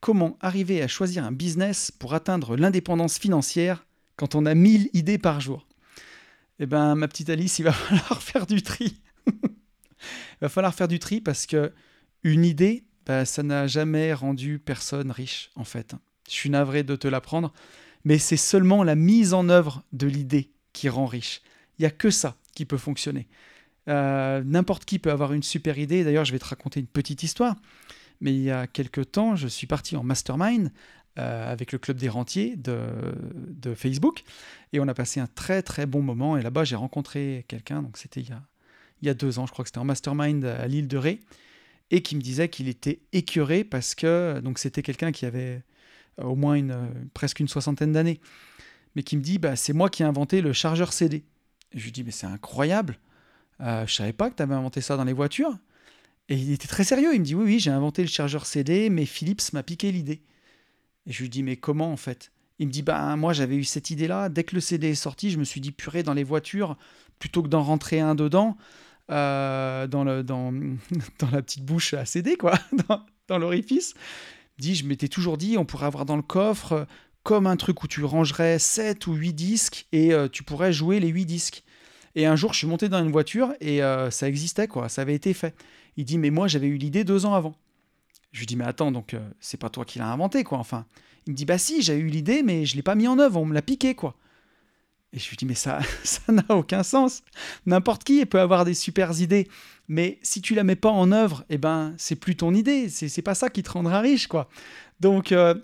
comment arriver à choisir un business pour atteindre l'indépendance financière quand on a 1000 idées par jour? Eh ben ma petite Alice, il va falloir faire du tri. Il va falloir faire du tri parce que une idée, bah, ça n'a jamais rendu personne riche, en fait. Je suis navré de te l'apprendre, mais c'est seulement la mise en œuvre de l'idée qui rend riche. Il n'y a que ça qui peut fonctionner. Euh, n'importe qui peut avoir une super idée. D'ailleurs, je vais te raconter une petite histoire. Mais il y a quelques temps, je suis parti en mastermind euh, avec le club des rentiers de, de, Facebook. Et on a passé un très très bon moment. Et là-bas, j'ai rencontré quelqu'un, donc c'était il y a il y a deux ans, je crois que c'était en mastermind à l'île de Ré, et qui me disait qu'il était écœuré parce que c'était quelqu'un qui avait euh, au moins euh, presque une soixantaine d'années, mais qui me dit bah, c'est moi qui ai inventé le chargeur CD. Je lui dis mais c'est incroyable, euh, je savais pas que tu avais inventé ça dans les voitures. Et il était très sérieux, il me dit oui oui j'ai inventé le chargeur CD, mais Philips m'a piqué l'idée. Et je lui dis mais comment en fait? Il me dit bah moi j'avais eu cette idée là dès que le CD est sorti je me suis dit purée dans les voitures plutôt que d'en rentrer un dedans euh, dans, la petite bouche à CD, quoi, dans, dans l'orifice. Dit, je m'étais toujours dit, on pourrait avoir dans le coffre euh, comme un truc où tu rangerais 7 ou 8 disques et euh, tu pourrais jouer les 8 disques. Et un jour, je suis monté dans une voiture et ça existait, quoi, ça avait été fait. Il dit, mais moi, j'avais eu l'idée deux ans avant. Je lui dis, mais attends, donc c'est pas toi qui l'as inventé, quoi, enfin. Il me dit, bah si, j'ai eu l'idée, mais je l'ai pas mis en œuvre, on me l'a piqué, quoi. Et je lui dis, mais ça ça n'a aucun sens. N'importe qui peut avoir des super idées, mais si tu la mets pas en œuvre, eh ben, c'est plus ton idée. C'est, c'est pas ça qui te rendra riche, quoi. Donc, euh,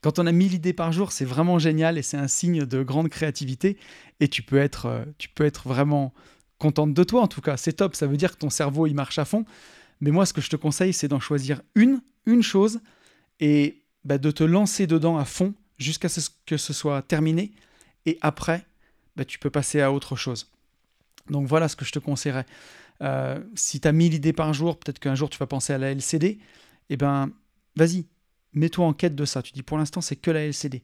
quand on a 1000 idées par jour, c'est vraiment génial et c'est un signe de grande créativité. Et tu peux être, euh, tu peux être vraiment contente de toi, en tout cas. C'est top. Ça veut dire que ton cerveau, il marche à fond. Mais moi, ce que je te conseille, c'est d'en choisir une, une chose, et bah, de te lancer dedans à fond jusqu'à ce que ce soit terminé et après, bah, tu peux passer à autre chose. Donc voilà ce que je te conseillerais. Euh, si tu as 1000 idées par jour, peut-être qu'un jour tu vas penser à la LCD, eh ben vas-y, mets-toi en quête de ça. Tu dis pour l'instant c'est que la LCD.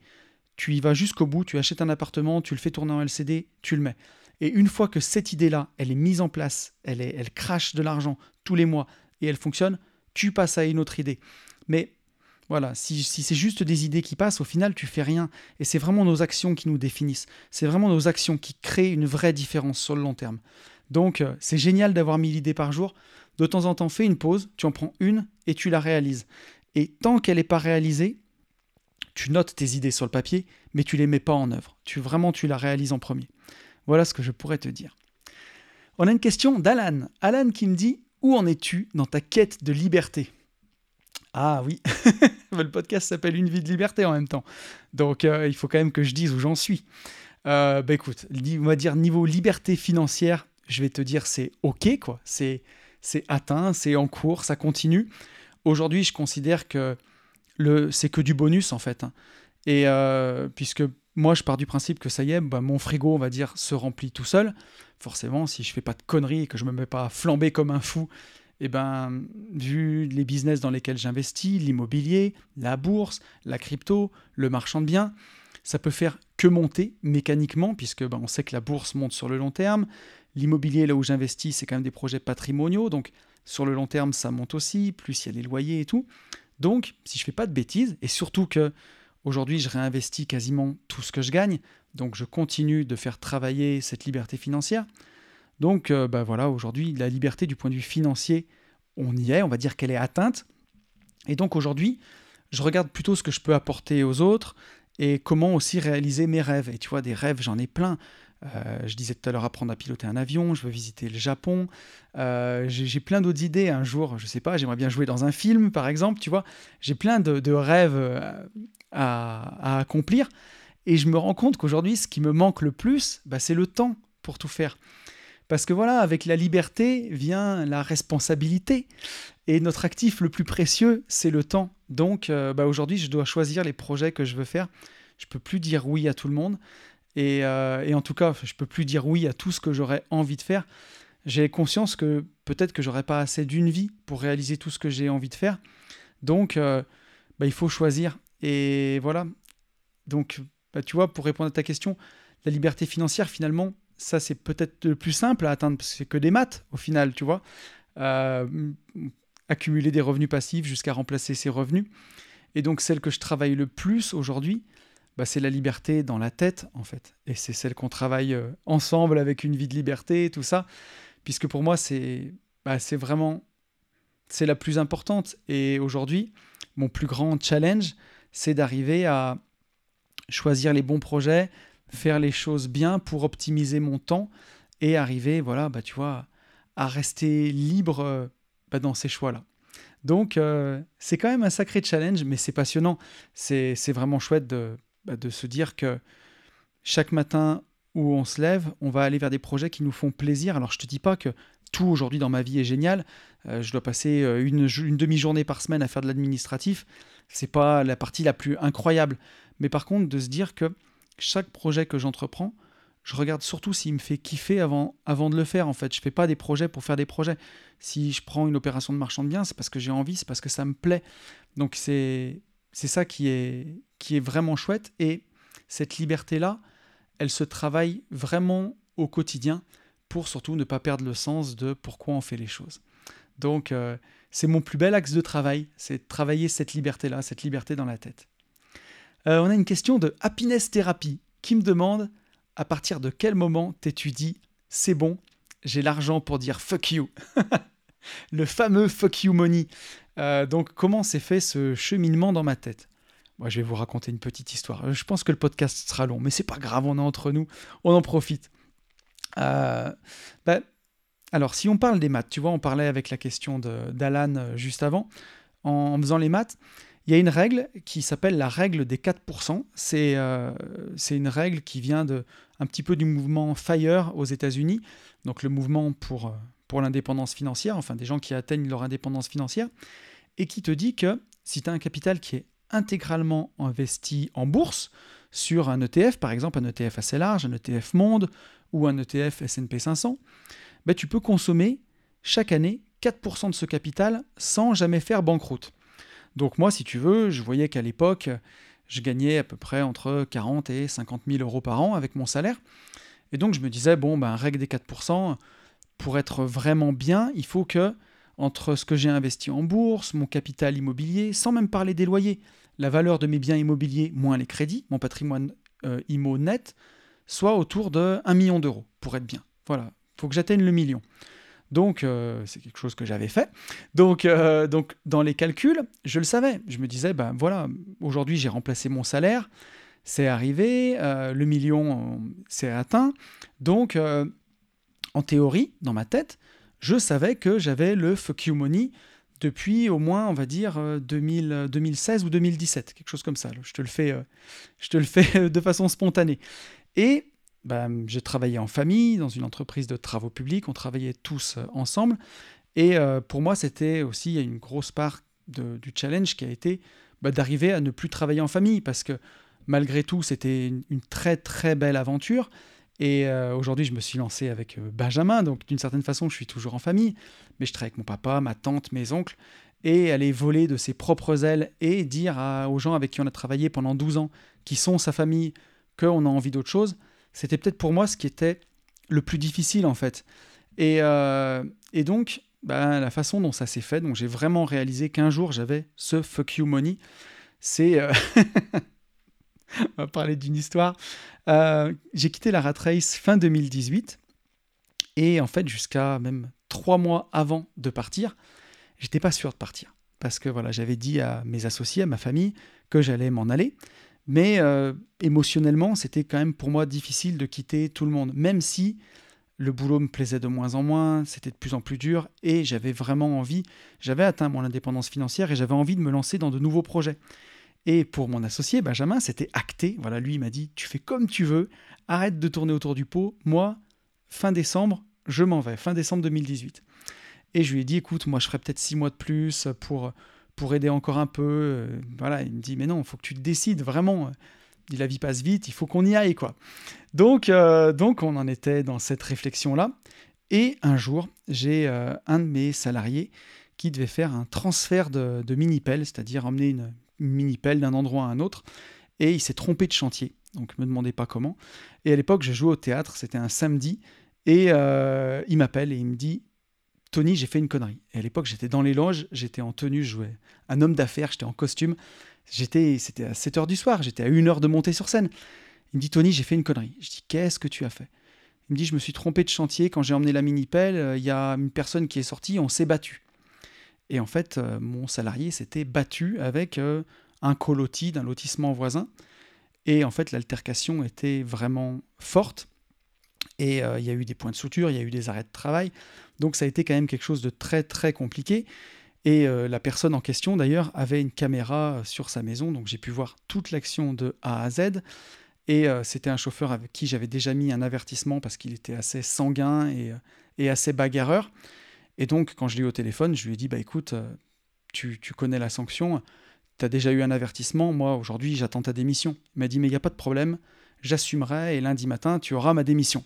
Tu y vas jusqu'au bout, tu achètes un appartement, tu le fais tourner en LCD, tu le mets. Et une fois que cette idée-là, elle est mise en place, elle, elle crache de l'argent tous les mois et elle fonctionne, tu passes à une autre idée. Mais voilà, si, c'est juste des idées qui passent, au final, tu fais rien. Et c'est vraiment nos actions qui nous définissent. C'est vraiment nos actions qui créent une vraie différence sur le long terme. Donc, euh, c'est génial d'avoir 1000 idées par jour. De temps en temps, fais une pause, tu en prends une et tu la réalises. Et tant qu'elle n'est pas réalisée, tu notes tes idées sur le papier, mais tu les mets pas en œuvre. Tu vraiment, tu la réalises en premier. Voilà ce que je pourrais te dire. On a une question d'Alan. Alan qui me dit Où en es-tu dans ta quête de liberté? Ah oui, le podcast s'appelle Une vie de liberté en même temps. Donc euh, il faut quand même que je dise où j'en suis. Euh, bah écoute, on va dire niveau liberté financière, je vais te dire c'est ok quoi. C'est c'est atteint, c'est en cours, ça continue. Aujourd'hui, je considère que le c'est que du bonus en fait. Hein. Et euh, puisque moi, je pars du principe que ça y est, bah, mon frigo, on va dire, se remplit tout seul. Forcément, si je fais pas de conneries et que je me mets pas à flamber comme un fou, eh ben, vu les business dans lesquels j'investis, l'immobilier, la bourse, la crypto, le marchand de biens, ça peut faire que monter mécaniquement, puisque ben, on sait que la bourse monte sur le long terme. L'immobilier, là où j'investis, c'est quand même des projets patrimoniaux, donc sur le long terme, ça monte aussi, plus il y a les loyers et tout. Donc, si je fais pas de bêtises, et surtout que aujourd'hui je réinvestis quasiment tout ce que je gagne, donc je continue de faire travailler cette liberté financière. Donc, euh, bah voilà, aujourd'hui, la liberté du point de vue financier, on y est, on va dire qu'elle est atteinte. Et donc aujourd'hui, je regarde plutôt ce que je peux apporter aux autres et comment aussi réaliser mes rêves. Et tu vois, des rêves, j'en ai plein. Euh, je disais tout à l'heure apprendre à piloter un avion, je veux visiter le Japon. Euh, j'ai plein d'autres idées. Un jour, je sais pas, j'aimerais bien jouer dans un film, par exemple. Tu vois, j'ai plein de, rêves à, accomplir. Et je me rends compte qu'aujourd'hui, ce qui me manque le plus, bah, c'est le temps pour tout faire. Parce que voilà, avec la liberté vient la responsabilité. Et notre actif le plus précieux, c'est le temps. Donc bah, aujourd'hui, je dois choisir les projets que je veux faire. Je peux plus dire oui à tout le monde. Euh, et, en tout cas, je peux plus dire oui à tout ce que j'aurais envie de faire. J'ai conscience que peut-être que j'aurais pas assez d'une vie pour réaliser tout ce que j'ai envie de faire. Donc, euh, bah, il faut choisir. Et voilà. Donc, bah, tu vois, pour répondre à ta question, la liberté financière, finalement, ça, c'est peut-être le plus simple à atteindre parce que c'est que des maths, au final, tu vois. Euh, accumuler des revenus passifs jusqu'à remplacer ses revenus. Et donc, celle que je travaille le plus aujourd'hui, bah, c'est la liberté dans la tête, en fait. Et c'est celle qu'on travaille euh, ensemble avec une vie de liberté, tout ça. Puisque pour moi, c'est bah, vraiment c'est la plus importante. Et aujourd'hui, mon plus grand challenge, c'est d'arriver à choisir les bons projets, faire les choses bien pour optimiser mon temps et arriver, voilà, bah, tu vois, à rester libre euh, bah, dans ces choix-là. Donc, euh, c'est quand même un sacré challenge, mais c'est passionnant. C'est vraiment chouette de, bah, de se dire que chaque matin où on se lève, on va aller vers des projets qui nous font plaisir. Alors je te dis pas que tout aujourd'hui dans ma vie est génial. Euh, je dois passer euh, une, demi-journée par semaine à faire de l'administratif. C'est pas la partie la plus incroyable. Mais par contre, de se dire que chaque projet que j'entreprends, je regarde surtout s'il me fait kiffer avant, avant de le faire. En fait, je fais pas des projets pour faire des projets. Si je prends une opération de marchand de biens, c'est parce que j'ai envie, c'est parce que ça me plaît. Donc c'est c'est ça qui est, qui est vraiment chouette. Et cette liberté-là, elle se travaille vraiment au quotidien pour surtout ne pas perdre le sens de pourquoi on fait les choses. Donc, euh, c'est mon plus bel axe de travail, c'est travailler cette liberté-là, cette liberté dans la tête. Euh, on a une question de Happiness Therapy qui me demande à partir de quel moment t'étudies c'est bon, j'ai l'argent pour dire fuck you. le fameux fuck you money. Euh, donc, comment s'est fait ce cheminement dans ma tête? Moi, je vais vous raconter une petite histoire. Euh, je pense que le podcast sera long, mais c'est pas grave, on est entre nous, on en profite. Bah, alors, si on parle des maths, tu vois, on parlait avec la question d'Alan juste avant, en, faisant les maths, il y a une règle qui s'appelle la règle des 4%. C'est une règle qui vient de, un petit peu du mouvement FIRE aux États-Unis, donc le mouvement pour, pour l'indépendance financière, enfin des gens qui atteignent leur indépendance financière, et qui te dit que si tu as un capital qui est intégralement investi en bourse, sur un ETF, par exemple un ETF assez large, un ETF monde ou un ETF SP 500, ben tu peux consommer chaque année 4% de ce capital sans jamais faire banqueroute. Donc moi, si tu veux, je voyais qu'à l'époque, je gagnais à peu près entre 40 et 50 000 euros par an avec mon salaire. Et donc je me disais, bon, ben, règle des 4%, pour être vraiment bien, il faut que, entre ce que j'ai investi en bourse, mon capital immobilier, sans même parler des loyers, la valeur de mes biens immobiliers moins les crédits, mon patrimoine euh, net, soit autour de 1 million d'euros, pour être bien. Voilà, il faut que j'atteigne le million. Donc, euh, c'est quelque chose que j'avais fait. Donc, euh, donc, dans les calculs, je le savais. Je me disais, ben voilà, aujourd'hui, j'ai remplacé mon salaire, c'est arrivé, le million, c'est atteint. Donc, en théorie, dans ma tête, je savais que j'avais le fuck you money depuis au moins, on va dire, 2000, 2016 ou 2017, quelque chose comme ça. Je te le fais, euh, je te le fais de façon spontanée. Et bah, j'ai travaillé en famille, dans une entreprise de travaux publics, on travaillait tous euh, ensemble. Et euh, pour moi, c'était aussi une grosse part du challenge qui a été bah, d'arriver à ne plus travailler en famille, parce que malgré tout, c'était une, très très belle aventure. Et euh, aujourd'hui, je me suis lancé avec Benjamin, donc d'une certaine façon, je suis toujours en famille, mais je travaille avec mon papa, ma tante, mes oncles, et aller voler de ses propres ailes et dire aux gens avec qui on a travaillé pendant 12 ans, qui sont sa famille, qu'on a envie d'autre chose, c'était peut-être pour moi ce qui était le plus difficile en fait. Et, euh, et donc, bah, la façon dont ça s'est fait, donc j'ai vraiment réalisé qu'un jour j'avais ce fuck you money. C'est. on va parler d'une histoire. Euh, j'ai quitté la Rat Race fin 2018 et en fait jusqu'à même trois mois avant de partir, j'étais pas sûr de partir parce que voilà j'avais dit à mes associés, à ma famille que j'allais m'en aller, mais euh, émotionnellement c'était quand même pour moi difficile de quitter tout le monde, même si le boulot me plaisait de moins en moins, c'était de plus en plus dur et j'avais vraiment envie, j'avais atteint mon indépendance financière et j'avais envie de me lancer dans de nouveaux projets. Et pour mon associé, Benjamin, c'était acté. Voilà, lui, il m'a dit Tu fais comme tu veux, arrête de tourner autour du pot. Moi, fin décembre, je m'en vais, fin décembre 2018. Et je lui ai dit Écoute, moi, je ferai peut-être six mois de plus pour, pour aider encore un peu. Voilà, il me dit Mais non, il faut que tu décides vraiment. La vie passe vite, il faut qu'on y aille, quoi. Donc, euh, donc, on en était dans cette réflexion-là. Et un jour, j'ai euh, un de mes salariés qui devait faire un transfert de, de mini-pelle, c'est-à-dire emmener une mini-pelle d'un endroit à un autre, et il s'est trompé de chantier. Donc ne me demandez pas comment. Et à l'époque, je jouais au théâtre, c'était un samedi, et euh, il m'appelle et il me dit Tony, j'ai fait une connerie. Et à l'époque, j'étais dans les loges, j'étais en tenue, je jouais un homme d'affaires, j'étais en costume. J'étais, c'était à 7 h du soir, j'étais à 1 heure de monter sur scène. Il me dit Tony, j'ai fait une connerie. Je dis Qu'est-ce que tu as fait? Il me dit Je me suis trompé de chantier quand j'ai emmené la mini-pelle. Euh, il y a une personne qui est sortie, on s'est battu. Et en fait, euh, mon salarié s'était battu avec euh, un coloti d'un lotissement voisin. Et en fait, l'altercation était vraiment forte. Et euh, il y a eu des points de suture, il y a eu des arrêts de travail. Donc ça a été quand même quelque chose de très très compliqué. Et la personne en question, d'ailleurs, avait une caméra sur sa maison. Donc j'ai pu voir toute l'action de A à Z. Et c'était un chauffeur avec qui j'avais déjà mis un avertissement parce qu'il était assez sanguin et, assez bagarreur. Et donc, quand je l'ai eu au téléphone, je lui ai dit Bah écoute, euh, tu, connais la sanction, tu as déjà eu un avertissement, moi aujourd'hui j'attends ta démission. Il m'a dit Mais il n'y a pas de problème, j'assumerai et lundi matin tu auras ma démission.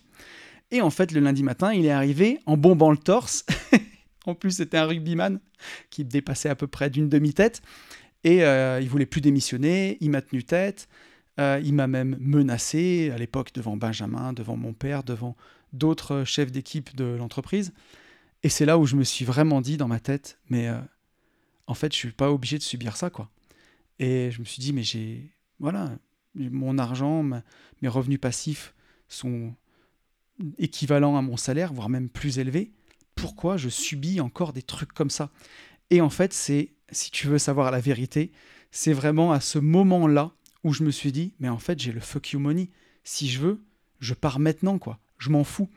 Et en fait, le lundi matin, il est arrivé en bombant le torse. en plus, c'était un rugbyman qui dépassait à peu près d'une demi-tête. Et euh, il voulait plus démissionner, il m'a tenu tête. Euh, il m'a même menacé à l'époque devant Benjamin, devant mon père, devant d'autres chefs d'équipe de l'entreprise. Et c'est là où je me suis vraiment dit dans ma tête, mais euh, en fait, je suis pas obligé de subir ça, quoi. Et je me suis dit, mais j'ai, voilà, mon argent, mes revenus passifs sont équivalents à mon salaire, voire même plus élevés. Pourquoi je subis encore des trucs comme ça? Et en fait, c'est, si tu veux savoir la vérité, c'est vraiment à ce moment-là où je me suis dit, mais en fait, j'ai le fuck you money. Si je veux, je pars maintenant, quoi. Je m'en fous.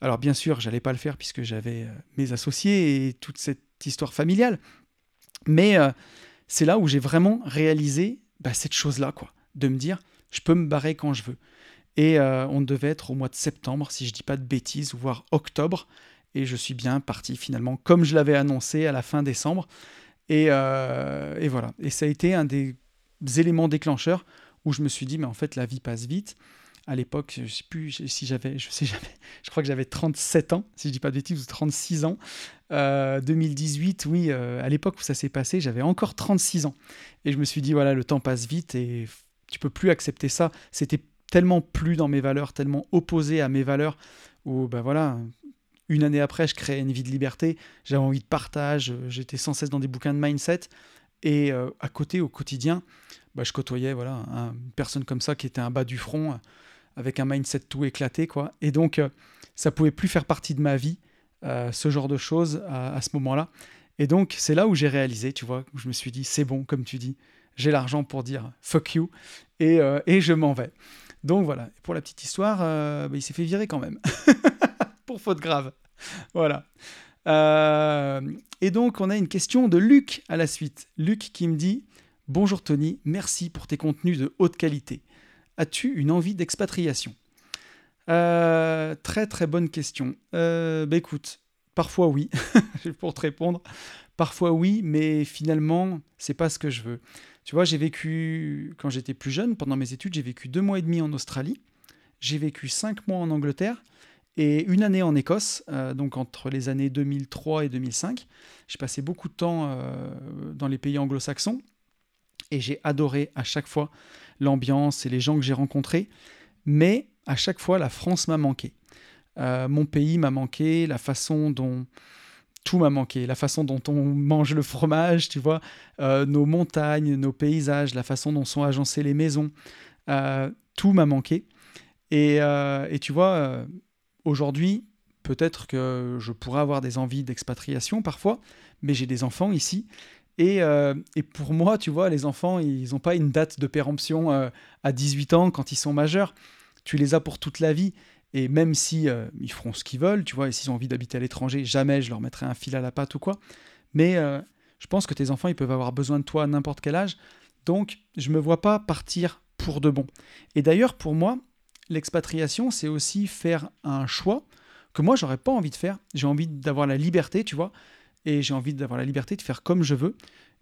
Alors bien sûr, j'allais pas le faire puisque j'avais euh, mes associés et toute cette histoire familiale. Mais euh, c'est là où j'ai vraiment réalisé bah, cette chose-là, quoi, de me dire, je peux me barrer quand je veux. Et euh, on devait être au mois de septembre, si je dis pas de bêtises, voire octobre. Et je suis bien parti finalement, comme je l'avais annoncé à la fin décembre. Et, et, voilà. Et ça a été un des éléments déclencheurs où je me suis dit, mais en fait, la vie passe vite à l'époque, je sais plus si j'avais, je sais jamais, je crois que j'avais 37 ans, si je dis pas de bêtises, ou 36 ans. 2018, euh, oui, euh, à l'époque où ça s'est passé, j'avais encore 36 ans. Et je me suis dit, voilà, le temps passe vite et tu peux plus accepter ça. C'était tellement plus dans mes valeurs, tellement opposé à mes valeurs, où, ben voilà, une année après, je créais une vie de liberté, j'avais envie de partage, j'étais sans cesse dans des bouquins de mindset. Et euh, à côté, au quotidien, bah, je côtoyais voilà, une personne comme ça qui était un bas du front, avec un mindset tout éclaté, quoi. Et donc, euh, ça pouvait plus faire partie de ma vie, euh, ce genre de choses à, ce moment-là. Et donc, c'est là où j'ai réalisé, tu vois, où je me suis dit, c'est bon, comme tu dis, j'ai l'argent pour dire fuck you, et, euh, et je m'en vais. Donc voilà, pour la petite histoire, bah, il s'est fait virer quand même, pour faute grave. Voilà. et donc, on a une question de Luc à la suite. Luc qui me dit Bonjour Tony, merci pour tes contenus de haute qualité. As-tu une envie d'expatriation? Euh, Très très bonne question. Euh, bah écoute, parfois oui, pour te répondre. Parfois oui, mais finalement, c'est pas ce que je veux. Tu vois, j'ai vécu, quand j'étais plus jeune, pendant mes études, j'ai vécu deux mois et demi en Australie, j'ai vécu cinq mois en Angleterre et une année en Écosse, euh, donc entre les années 2003 et 2005. J'ai passé beaucoup de temps euh, dans les pays anglo-saxons et j'ai adoré à chaque fois l'ambiance et les gens que j'ai rencontrés. Mais à chaque fois, la France m'a manqué. Euh, mon pays m'a manqué, la façon dont tout m'a manqué, la façon dont on mange le fromage, tu vois, euh, nos montagnes, nos paysages, la façon dont sont agencées les maisons, euh, tout m'a manqué. Et, et, tu vois, aujourd'hui, peut-être que je pourrais avoir des envies d'expatriation parfois, mais j'ai des enfants ici. Et, et, pour moi, tu vois, les enfants, ils n'ont pas une date de péremption à 18 ans quand ils sont majeurs. Tu les as pour toute la vie. Et même si euh, ils feront ce qu'ils veulent, tu vois, et s'ils ont envie d'habiter à l'étranger, jamais je leur mettrai un fil à la patte ou quoi. Mais euh, je pense que tes enfants, ils peuvent avoir besoin de toi à n'importe quel âge. Donc, je me vois pas partir pour de bon. Et d'ailleurs, pour moi, l'expatriation, c'est aussi faire un choix que moi, j'aurais pas envie de faire. J'ai envie d'avoir la liberté, tu vois, et j'ai envie d'avoir la liberté de faire comme je veux.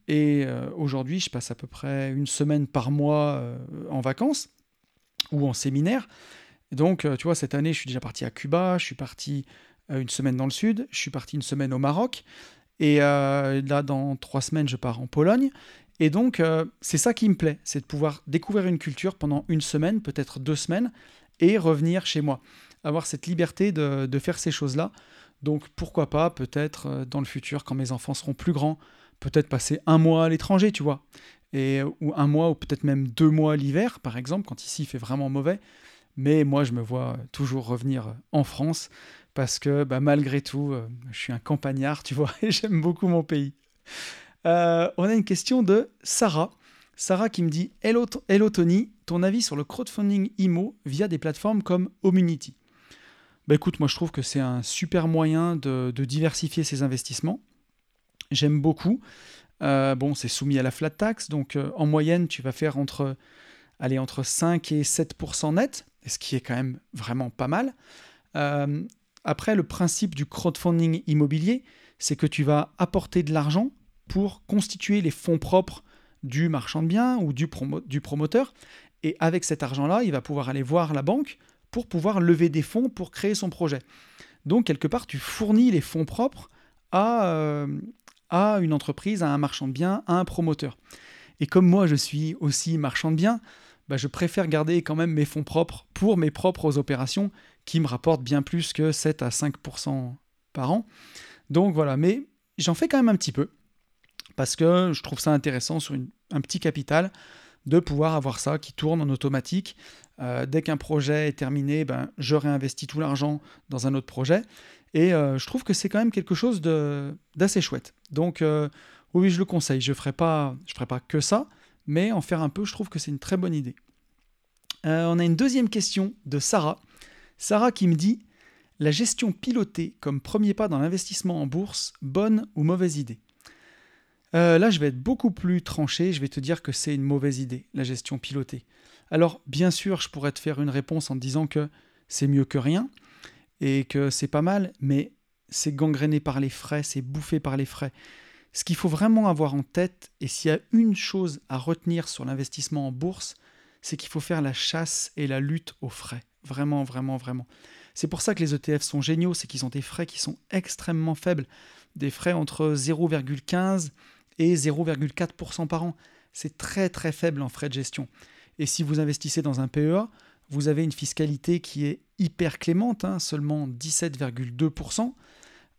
Et euh, aujourd'hui, je passe à peu près une semaine par mois en vacances ou en séminaire donc, euh, tu vois, cette année, je suis déjà parti à Cuba, je suis parti euh, une semaine dans le sud, je suis parti une semaine au Maroc, et euh, là, dans trois semaines, je pars en Pologne. Et donc, c'est ça qui me plaît, c'est de pouvoir découvrir une culture pendant une semaine, peut-être deux semaines, et revenir chez moi. Avoir cette liberté de, faire ces choses-là. Donc, pourquoi pas, peut-être dans le futur, quand mes enfants seront plus grands, peut-être passer un mois à l'étranger, tu vois. Et, ou un mois, ou peut-être même deux mois l'hiver, par exemple, quand ici il fait vraiment mauvais. Mais moi, je me vois toujours revenir en France parce que bah, malgré tout, euh, je suis un campagnard, tu vois, et j'aime beaucoup mon pays. Euh, on a une question de Sarah. Sarah qui me dit Hello, Hello Tony, ton avis sur le crowdfunding IMO via des plateformes comme Omunity? Bah écoute, moi je trouve que c'est un super moyen de, diversifier ses investissements. J'aime beaucoup. Euh, bon, c'est soumis à la flat tax, donc en moyenne, tu vas faire entre, allez, entre 5 et 7% net ce qui est quand même vraiment pas mal. Euh, après, le principe du crowdfunding immobilier, c'est que tu vas apporter de l'argent pour constituer les fonds propres du marchand de biens ou du, promoteur. Et avec cet argent-là, il va pouvoir aller voir la banque pour pouvoir lever des fonds pour créer son projet. Donc, quelque part, tu fournis les fonds propres à, euh, à une entreprise, à un marchand de biens, à un promoteur. Et comme moi, je suis aussi marchand de biens, bah, je préfère garder quand même mes fonds propres pour mes propres opérations qui me rapportent bien plus que 7 à 5% par an. Donc voilà, mais j'en fais quand même un petit peu parce que je trouve ça intéressant sur un petit capital de pouvoir avoir ça qui tourne en automatique. Euh, dès qu'un projet est terminé, ben, je réinvestis tout l'argent dans un autre projet. Et euh, je trouve que c'est quand même quelque chose d'assez chouette. Donc euh, oui, je le conseille. Je ne ferai, pas, je ferai pas que ça, mais en faire un peu, je trouve que c'est une très bonne idée. Euh, on a une deuxième question de Sarah. Sarah qui me dit La gestion pilotée comme premier pas dans l'investissement en bourse, bonne ou mauvaise idée? Euh, Là, je vais être beaucoup plus tranché. Je vais te dire que c'est une mauvaise idée, la gestion pilotée. Alors, bien sûr, je pourrais te faire une réponse en te disant que c'est mieux que rien et que c'est pas mal, mais c'est gangréné par les frais, c'est bouffé par les frais. Ce qu'il faut vraiment avoir en tête, et s'il y a une chose à retenir sur l'investissement en bourse, c'est qu'il faut faire la chasse et la lutte aux frais. Vraiment, vraiment, vraiment. C'est pour ça que les ETF sont géniaux, c'est qu'ils ont des frais qui sont extrêmement faibles. Des frais entre 0,15 et 0,4% par an. C'est très très faible en frais de gestion. Et si vous investissez dans un PEA, vous avez une fiscalité qui est hyper clémente, hein, seulement 17,2%.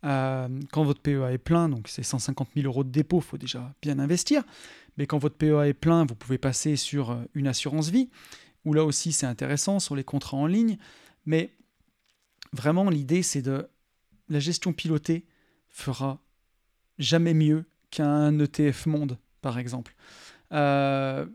Euh, quand votre PEA est plein, donc c'est 150 000 euros de dépôt, il faut déjà bien investir. Mais quand votre PEA est plein, vous pouvez passer sur euh, une assurance vie, où là aussi c'est intéressant sur les contrats en ligne. Mais vraiment, l'idée c'est de. La gestion pilotée fera jamais mieux qu'un ETF monde, par exemple. Euh,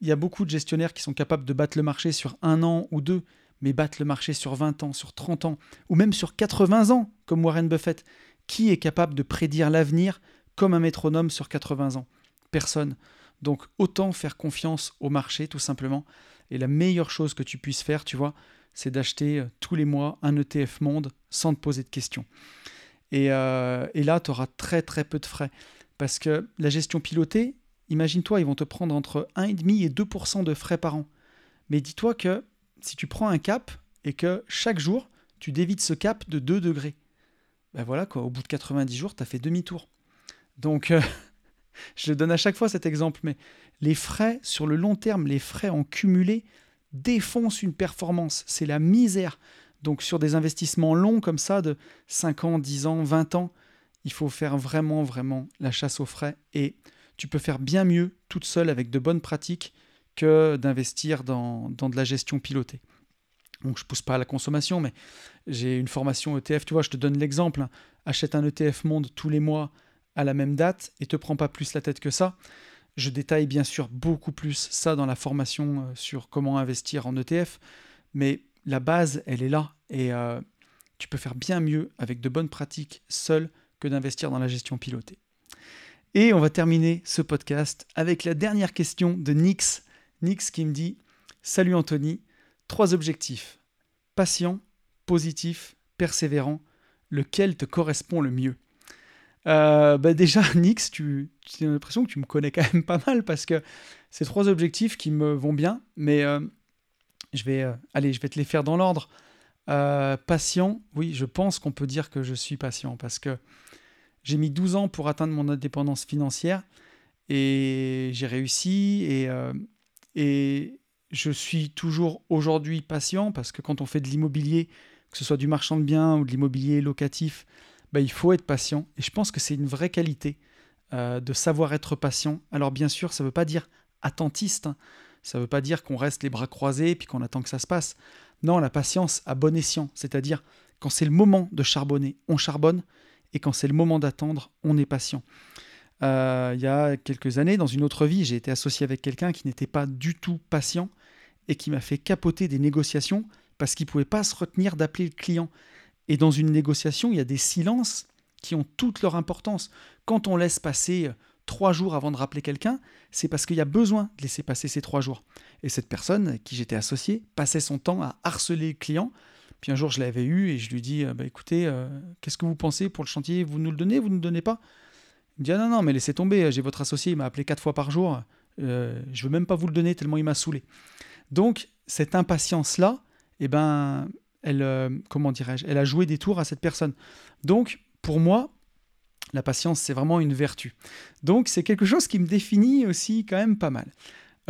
il y a beaucoup de gestionnaires qui sont capables de battre le marché sur un an ou deux, mais battre le marché sur 20 ans, sur 30 ans, ou même sur 80 ans, comme Warren Buffett. Qui est capable de prédire l'avenir comme un métronome sur 80 ans? Personne. Donc autant faire confiance au marché, tout simplement. Et la meilleure chose que tu puisses faire, tu vois, c'est d'acheter euh, tous les mois un ETF monde sans te poser de questions. Et, euh, et là, tu auras très très peu de frais. Parce que la gestion pilotée, imagine-toi, ils vont te prendre entre 1,5 et 2% de frais par an. Mais dis-toi que si tu prends un cap et que chaque jour, tu dévites ce cap de 2 degrés, ben voilà, quoi, au bout de 90 jours, tu as fait demi-tour. Donc, euh, je donne à chaque fois cet exemple, mais les frais sur le long terme, les frais en cumulé défoncent une performance. C'est la misère. Donc, sur des investissements longs comme ça, de 5 ans, 10 ans, 20 ans, il faut faire vraiment, vraiment la chasse aux frais. Et tu peux faire bien mieux toute seule avec de bonnes pratiques que d'investir dans, de la gestion pilotée. Donc je pousse pas à la consommation, mais j'ai une formation ETF. Tu vois, je te donne l'exemple. Hein. Achète un ETF Monde tous les mois à la même date et te prends pas plus la tête que ça. Je détaille bien sûr beaucoup plus ça dans la formation euh, sur comment investir en ETF, mais la base, elle est là et euh, tu peux faire bien mieux avec de bonnes pratiques seul que d'investir dans la gestion pilotée. Et on va terminer ce podcast avec la dernière question de Nix. Nix qui me dit Salut Anthony, Trois objectifs. Patient, positif, persévérant. Lequel te correspond le mieux? Euh, bah Déjà, Nix, tu, as l'impression que tu me connais quand même pas mal parce que c'est trois objectifs qui me vont bien, mais euh, je vais, euh, je vais te les faire dans l'ordre. patient, oui, je pense qu'on peut dire que je suis patient parce que j'ai mis 12 ans pour atteindre mon indépendance financière et j'ai réussi et, et, je suis toujours aujourd'hui patient parce que quand on fait de l'immobilier, que ce soit du marchand de biens ou de l'immobilier locatif, bah, il faut être patient. Et je pense que c'est une vraie qualité euh, de savoir être patient. Alors bien sûr, ça ne veut pas dire attentiste, hein. ça ne veut pas dire qu'on reste les bras croisés et puis qu'on attend que ça se passe. Non, la patience à bon escient, c'est-à-dire quand c'est le moment de charbonner, on charbonne, et quand c'est le moment d'attendre, on est patient. Euh, il y a quelques années, dans une autre vie, j'ai été associé avec quelqu'un qui n'était pas du tout patient et qui m'a fait capoter des négociations parce qu'il ne pouvait pas se retenir d'appeler le client. Et dans une négociation, il y a des silences qui ont toute leur importance. Quand on laisse passer euh, trois jours avant de rappeler quelqu'un, c'est parce qu'il y a besoin de laisser passer ces trois jours. Et cette personne, qui j'étais associé, passait son temps à harceler le client. Puis un jour, je l'avais eu et je lui dis bah, écoutez, euh, qu'est-ce que vous pensez pour le chantier? Vous nous le donnez? Vous ne nous donnez pas? Il me dit ah, non, non, mais laissez tomber, j'ai votre associé, il m'a appelé quatre fois par jour. Euh, je veux même pas vous le donner tellement il m'a saoulé. Donc, cette impatience-là, eh ben, elle, euh, comment dirais-je, elle a joué des tours à cette personne. Donc, pour moi, la patience, c'est vraiment une vertu. Donc, c'est quelque chose qui me définit aussi quand même pas mal.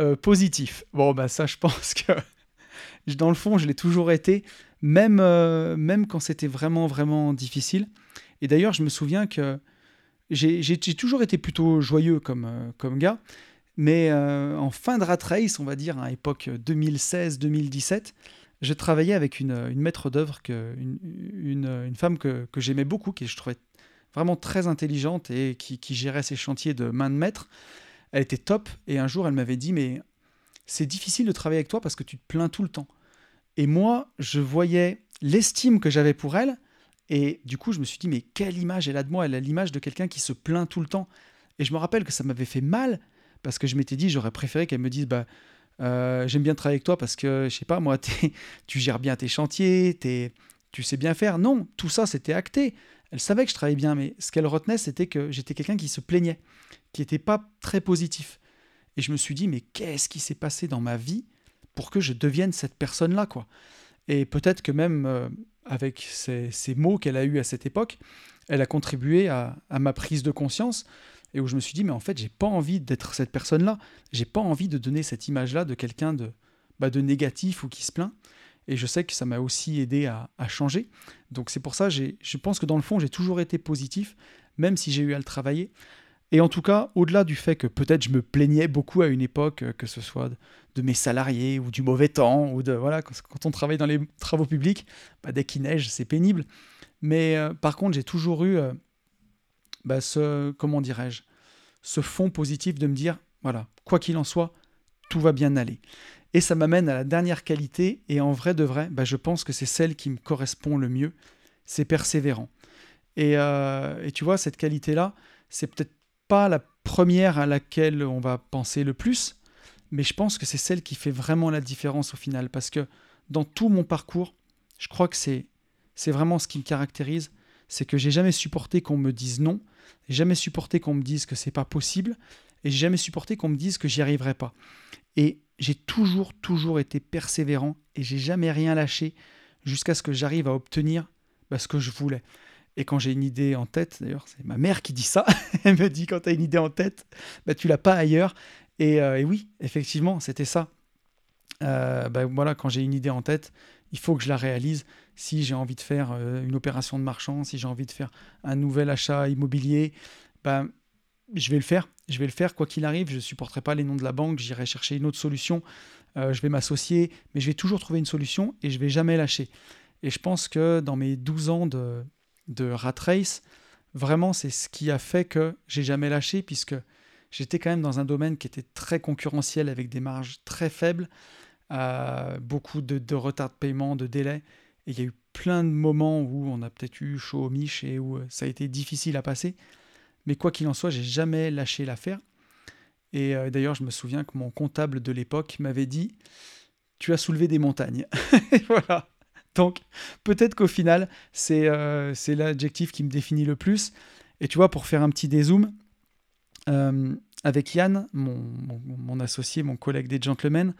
Euh, positif. Bon, bah ça, je pense que dans le fond, je l'ai toujours été, même, euh, même quand c'était vraiment, vraiment difficile. Et d'ailleurs, je me souviens que j'ai toujours été plutôt joyeux comme, comme gars. Mais euh, en fin de rat race, on va dire, à l'époque 2016-2017, je travaillais avec une, maître d'œuvre, une, une, femme que, que j'aimais beaucoup, qui je trouvais vraiment très intelligente et qui, qui, gérait ses chantiers de main de maître. Elle était top et un jour elle m'avait dit mais c'est difficile de travailler avec toi parce que tu te plains tout le temps. Et moi, je voyais l'estime que j'avais pour elle et du coup je me suis dit mais quelle image elle a de moi? Elle a l'image de quelqu'un qui se plaint tout le temps. Et je me rappelle que ça m'avait fait mal parce que je m'étais dit, j'aurais préféré qu'elle me dise, bah, euh, j'aime bien travailler avec toi parce que, je sais pas, moi, tu gères bien tes chantiers, tu sais bien faire. Non, tout ça, c'était acté. Elle savait que je travaillais bien, mais ce qu'elle retenait, c'était que j'étais quelqu'un qui se plaignait, qui n'était pas très positif. Et je me suis dit, mais qu'est-ce qui s'est passé dans ma vie pour que je devienne cette personne-là, quoi? Et peut-être que même euh, avec ces, mots qu'elle a eus à cette époque, elle a contribué à ma prise de conscience et où je me suis dit, mais en fait, j'ai pas envie d'être cette personne-là. J'ai pas envie de donner cette image-là de quelqu'un de, bah, de négatif ou qui se plaint. Et je sais que ça m'a aussi aidé à, changer. Donc c'est pour ça, je pense que dans le fond, j'ai toujours été positif, même si j'ai eu à le travailler. Et en tout cas, au-delà du fait que peut-être je me plaignais beaucoup à une époque, que ce soit de, mes salariés ou du mauvais temps, ou de voilà, quand, on travaille dans les travaux publics, bah, dès qu'il neige, c'est pénible. Mais euh, par contre, j'ai toujours eu euh, bah, ce, comment dirais-je, ce fond positif de me dire, voilà, quoi qu'il en soit, tout va bien aller. Et ça m'amène à la dernière qualité, et en vrai de vrai, bah, je pense que c'est celle qui me correspond le mieux, c'est persévérant. Et, euh, et, tu vois, cette qualité-là, c'est peut-être pas la première à laquelle on va penser le plus, mais je pense que c'est celle qui fait vraiment la différence au final, parce que dans tout mon parcours, je crois que c'est, c'est vraiment ce qui me caractérise, c'est que j'ai jamais supporté qu'on me dise non, jamais supporté qu'on me dise que c'est pas possible, Et jamais supporté qu'on me dise que j'y arriverais pas. Et j'ai toujours, toujours été persévérant et j'ai jamais rien lâché jusqu'à ce que j'arrive à obtenir bah, ce que je voulais. Et quand j'ai une idée en tête, d'ailleurs, c'est ma mère qui dit ça, elle me dit quand tu as une idée en tête, bah, tu l'as pas ailleurs. Et, euh, oui, effectivement, c'était ça. Euh, bah, voilà, quand j'ai une idée en tête, il faut que je la réalise. Si j'ai envie de faire euh, une opération de marchand, si j'ai envie de faire un nouvel achat immobilier, ben, je vais le faire. Je vais le faire quoi qu'il arrive. Je ne supporterai pas les noms de la banque. J'irai chercher une autre solution. Je vais m'associer, mais je vais toujours trouver une solution et je vais jamais lâcher. Et je pense que dans mes 12 ans de, de rat race, vraiment, c'est ce qui a fait que j'ai jamais lâché, puisque j'étais quand même dans un domaine qui était très concurrentiel avec des marges très faibles, euh, beaucoup de, de, retard de paiement, de délai. Et il y a eu plein de moments où on a peut-être eu chaud au miche et où ça a été difficile à passer. Mais quoi qu'il en soit, j'ai jamais lâché l'affaire. Et euh, d'ailleurs, je me souviens que mon comptable de l'époque m'avait dit Tu as soulevé des montagnes. voilà. Donc, peut-être qu'au final, euh, c'est l'adjectif qui me définit le plus. Et tu vois, pour faire un petit dézoom, euh, avec Yann, mon, associé, mon collègue des gentlemen,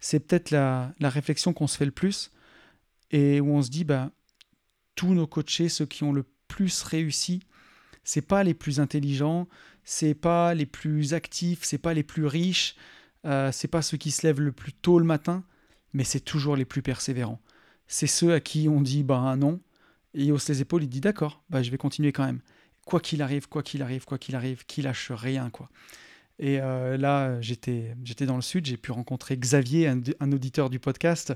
c'est peut-être la, réflexion qu'on se fait le plus et où on se dit bah, tous nos coachés, ceux qui ont le plus réussi, c'est pas les plus intelligents, c'est pas les plus actifs, c'est pas les plus riches, euh, c'est pas ceux qui se lèvent le plus tôt le matin, mais c'est toujours les plus persévérants. C'est ceux à qui on dit bah non, et hausse les épaules, il dit d'accord, bah je vais continuer quand même. Quoi qu'il arrive, quoi qu'il arrive, quoi qu'il arrive, qui lâche rien quoi. Et euh, là, j'étais, j'étais dans le sud, j'ai pu rencontrer Xavier, un, auditeur du podcast,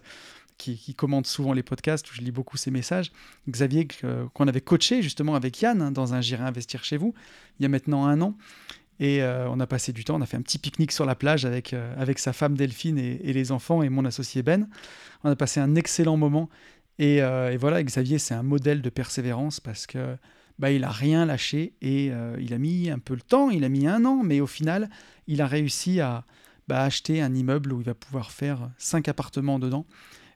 qui, commente souvent les podcasts, où je lis beaucoup ses messages. Xavier, qu'on avait coaché justement avec Yann hein, dans un J'irai investir chez vous, il y a maintenant un an. Et euh, on a passé du temps, on a fait un petit pique-nique sur la plage avec, euh, avec sa femme Delphine et, les enfants et mon associé Ben. On a passé un excellent moment. Et, et voilà, Xavier, c'est un modèle de persévérance parce que bah, il a rien lâché et il a mis un peu le temps, il a mis un an, mais au final, il a réussi à bah, acheter un immeuble où il va pouvoir faire cinq appartements dedans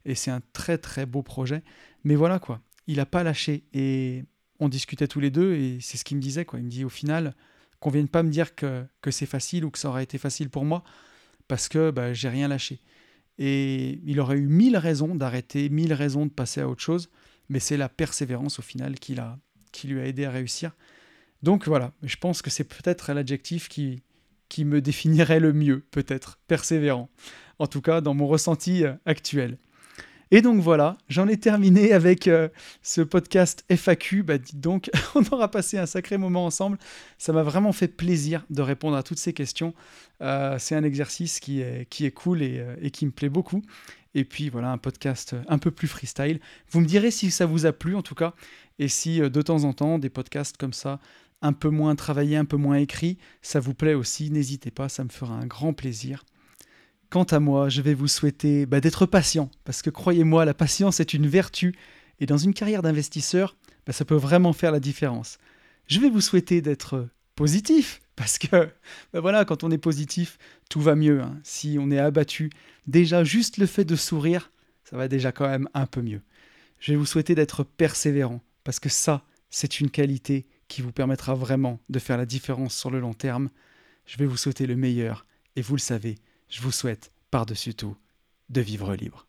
et c'est un très très beau projet. Mais voilà quoi, il n'a pas lâché et on discutait tous les deux et c'est ce qu'il me disait quoi. Il me dit au final qu'on vienne pas me dire que, que c'est facile ou que ça aurait été facile pour moi parce que bah, j'ai rien lâché. Et il aurait eu mille raisons d'arrêter, mille raisons de passer à autre chose, mais c'est la persévérance au final qui, a, qui lui a aidé à réussir. Donc voilà, je pense que c'est peut-être l'adjectif qui, qui me définirait le mieux, peut-être, persévérant. En tout cas, dans mon ressenti euh, actuel. Et donc voilà, j'en ai terminé avec euh, ce podcast FAQ. Bah dites donc, on aura passé un sacré moment ensemble. Ça m'a vraiment fait plaisir de répondre à toutes ces questions. Euh, c'est un exercice qui est, qui est cool et, et, qui me plaît beaucoup. Et puis voilà, un podcast un peu plus freestyle. Vous me direz si ça vous a plu en tout cas. Et si de temps en temps, des podcasts comme ça, un peu moins travaillés, un peu moins écrits, ça vous plaît aussi, n'hésitez pas, ça me fera un grand plaisir. Quant à moi, je vais vous souhaiter bah, d'être patient, parce que croyez-moi, la patience est une vertu, et dans une carrière d'investisseur, bah, ça peut vraiment faire la différence. Je vais vous souhaiter d'être positif, parce que bah, voilà, quand on est positif, tout va mieux. Hein. Si on est abattu, déjà juste le fait de sourire, ça va déjà quand même un peu mieux. Je vais vous souhaiter d'être persévérant, parce que ça, c'est une qualité qui vous permettra vraiment de faire la différence sur le long terme. Je vais vous souhaiter le meilleur, et vous le savez, je vous souhaite, par-dessus tout, de vivre libre.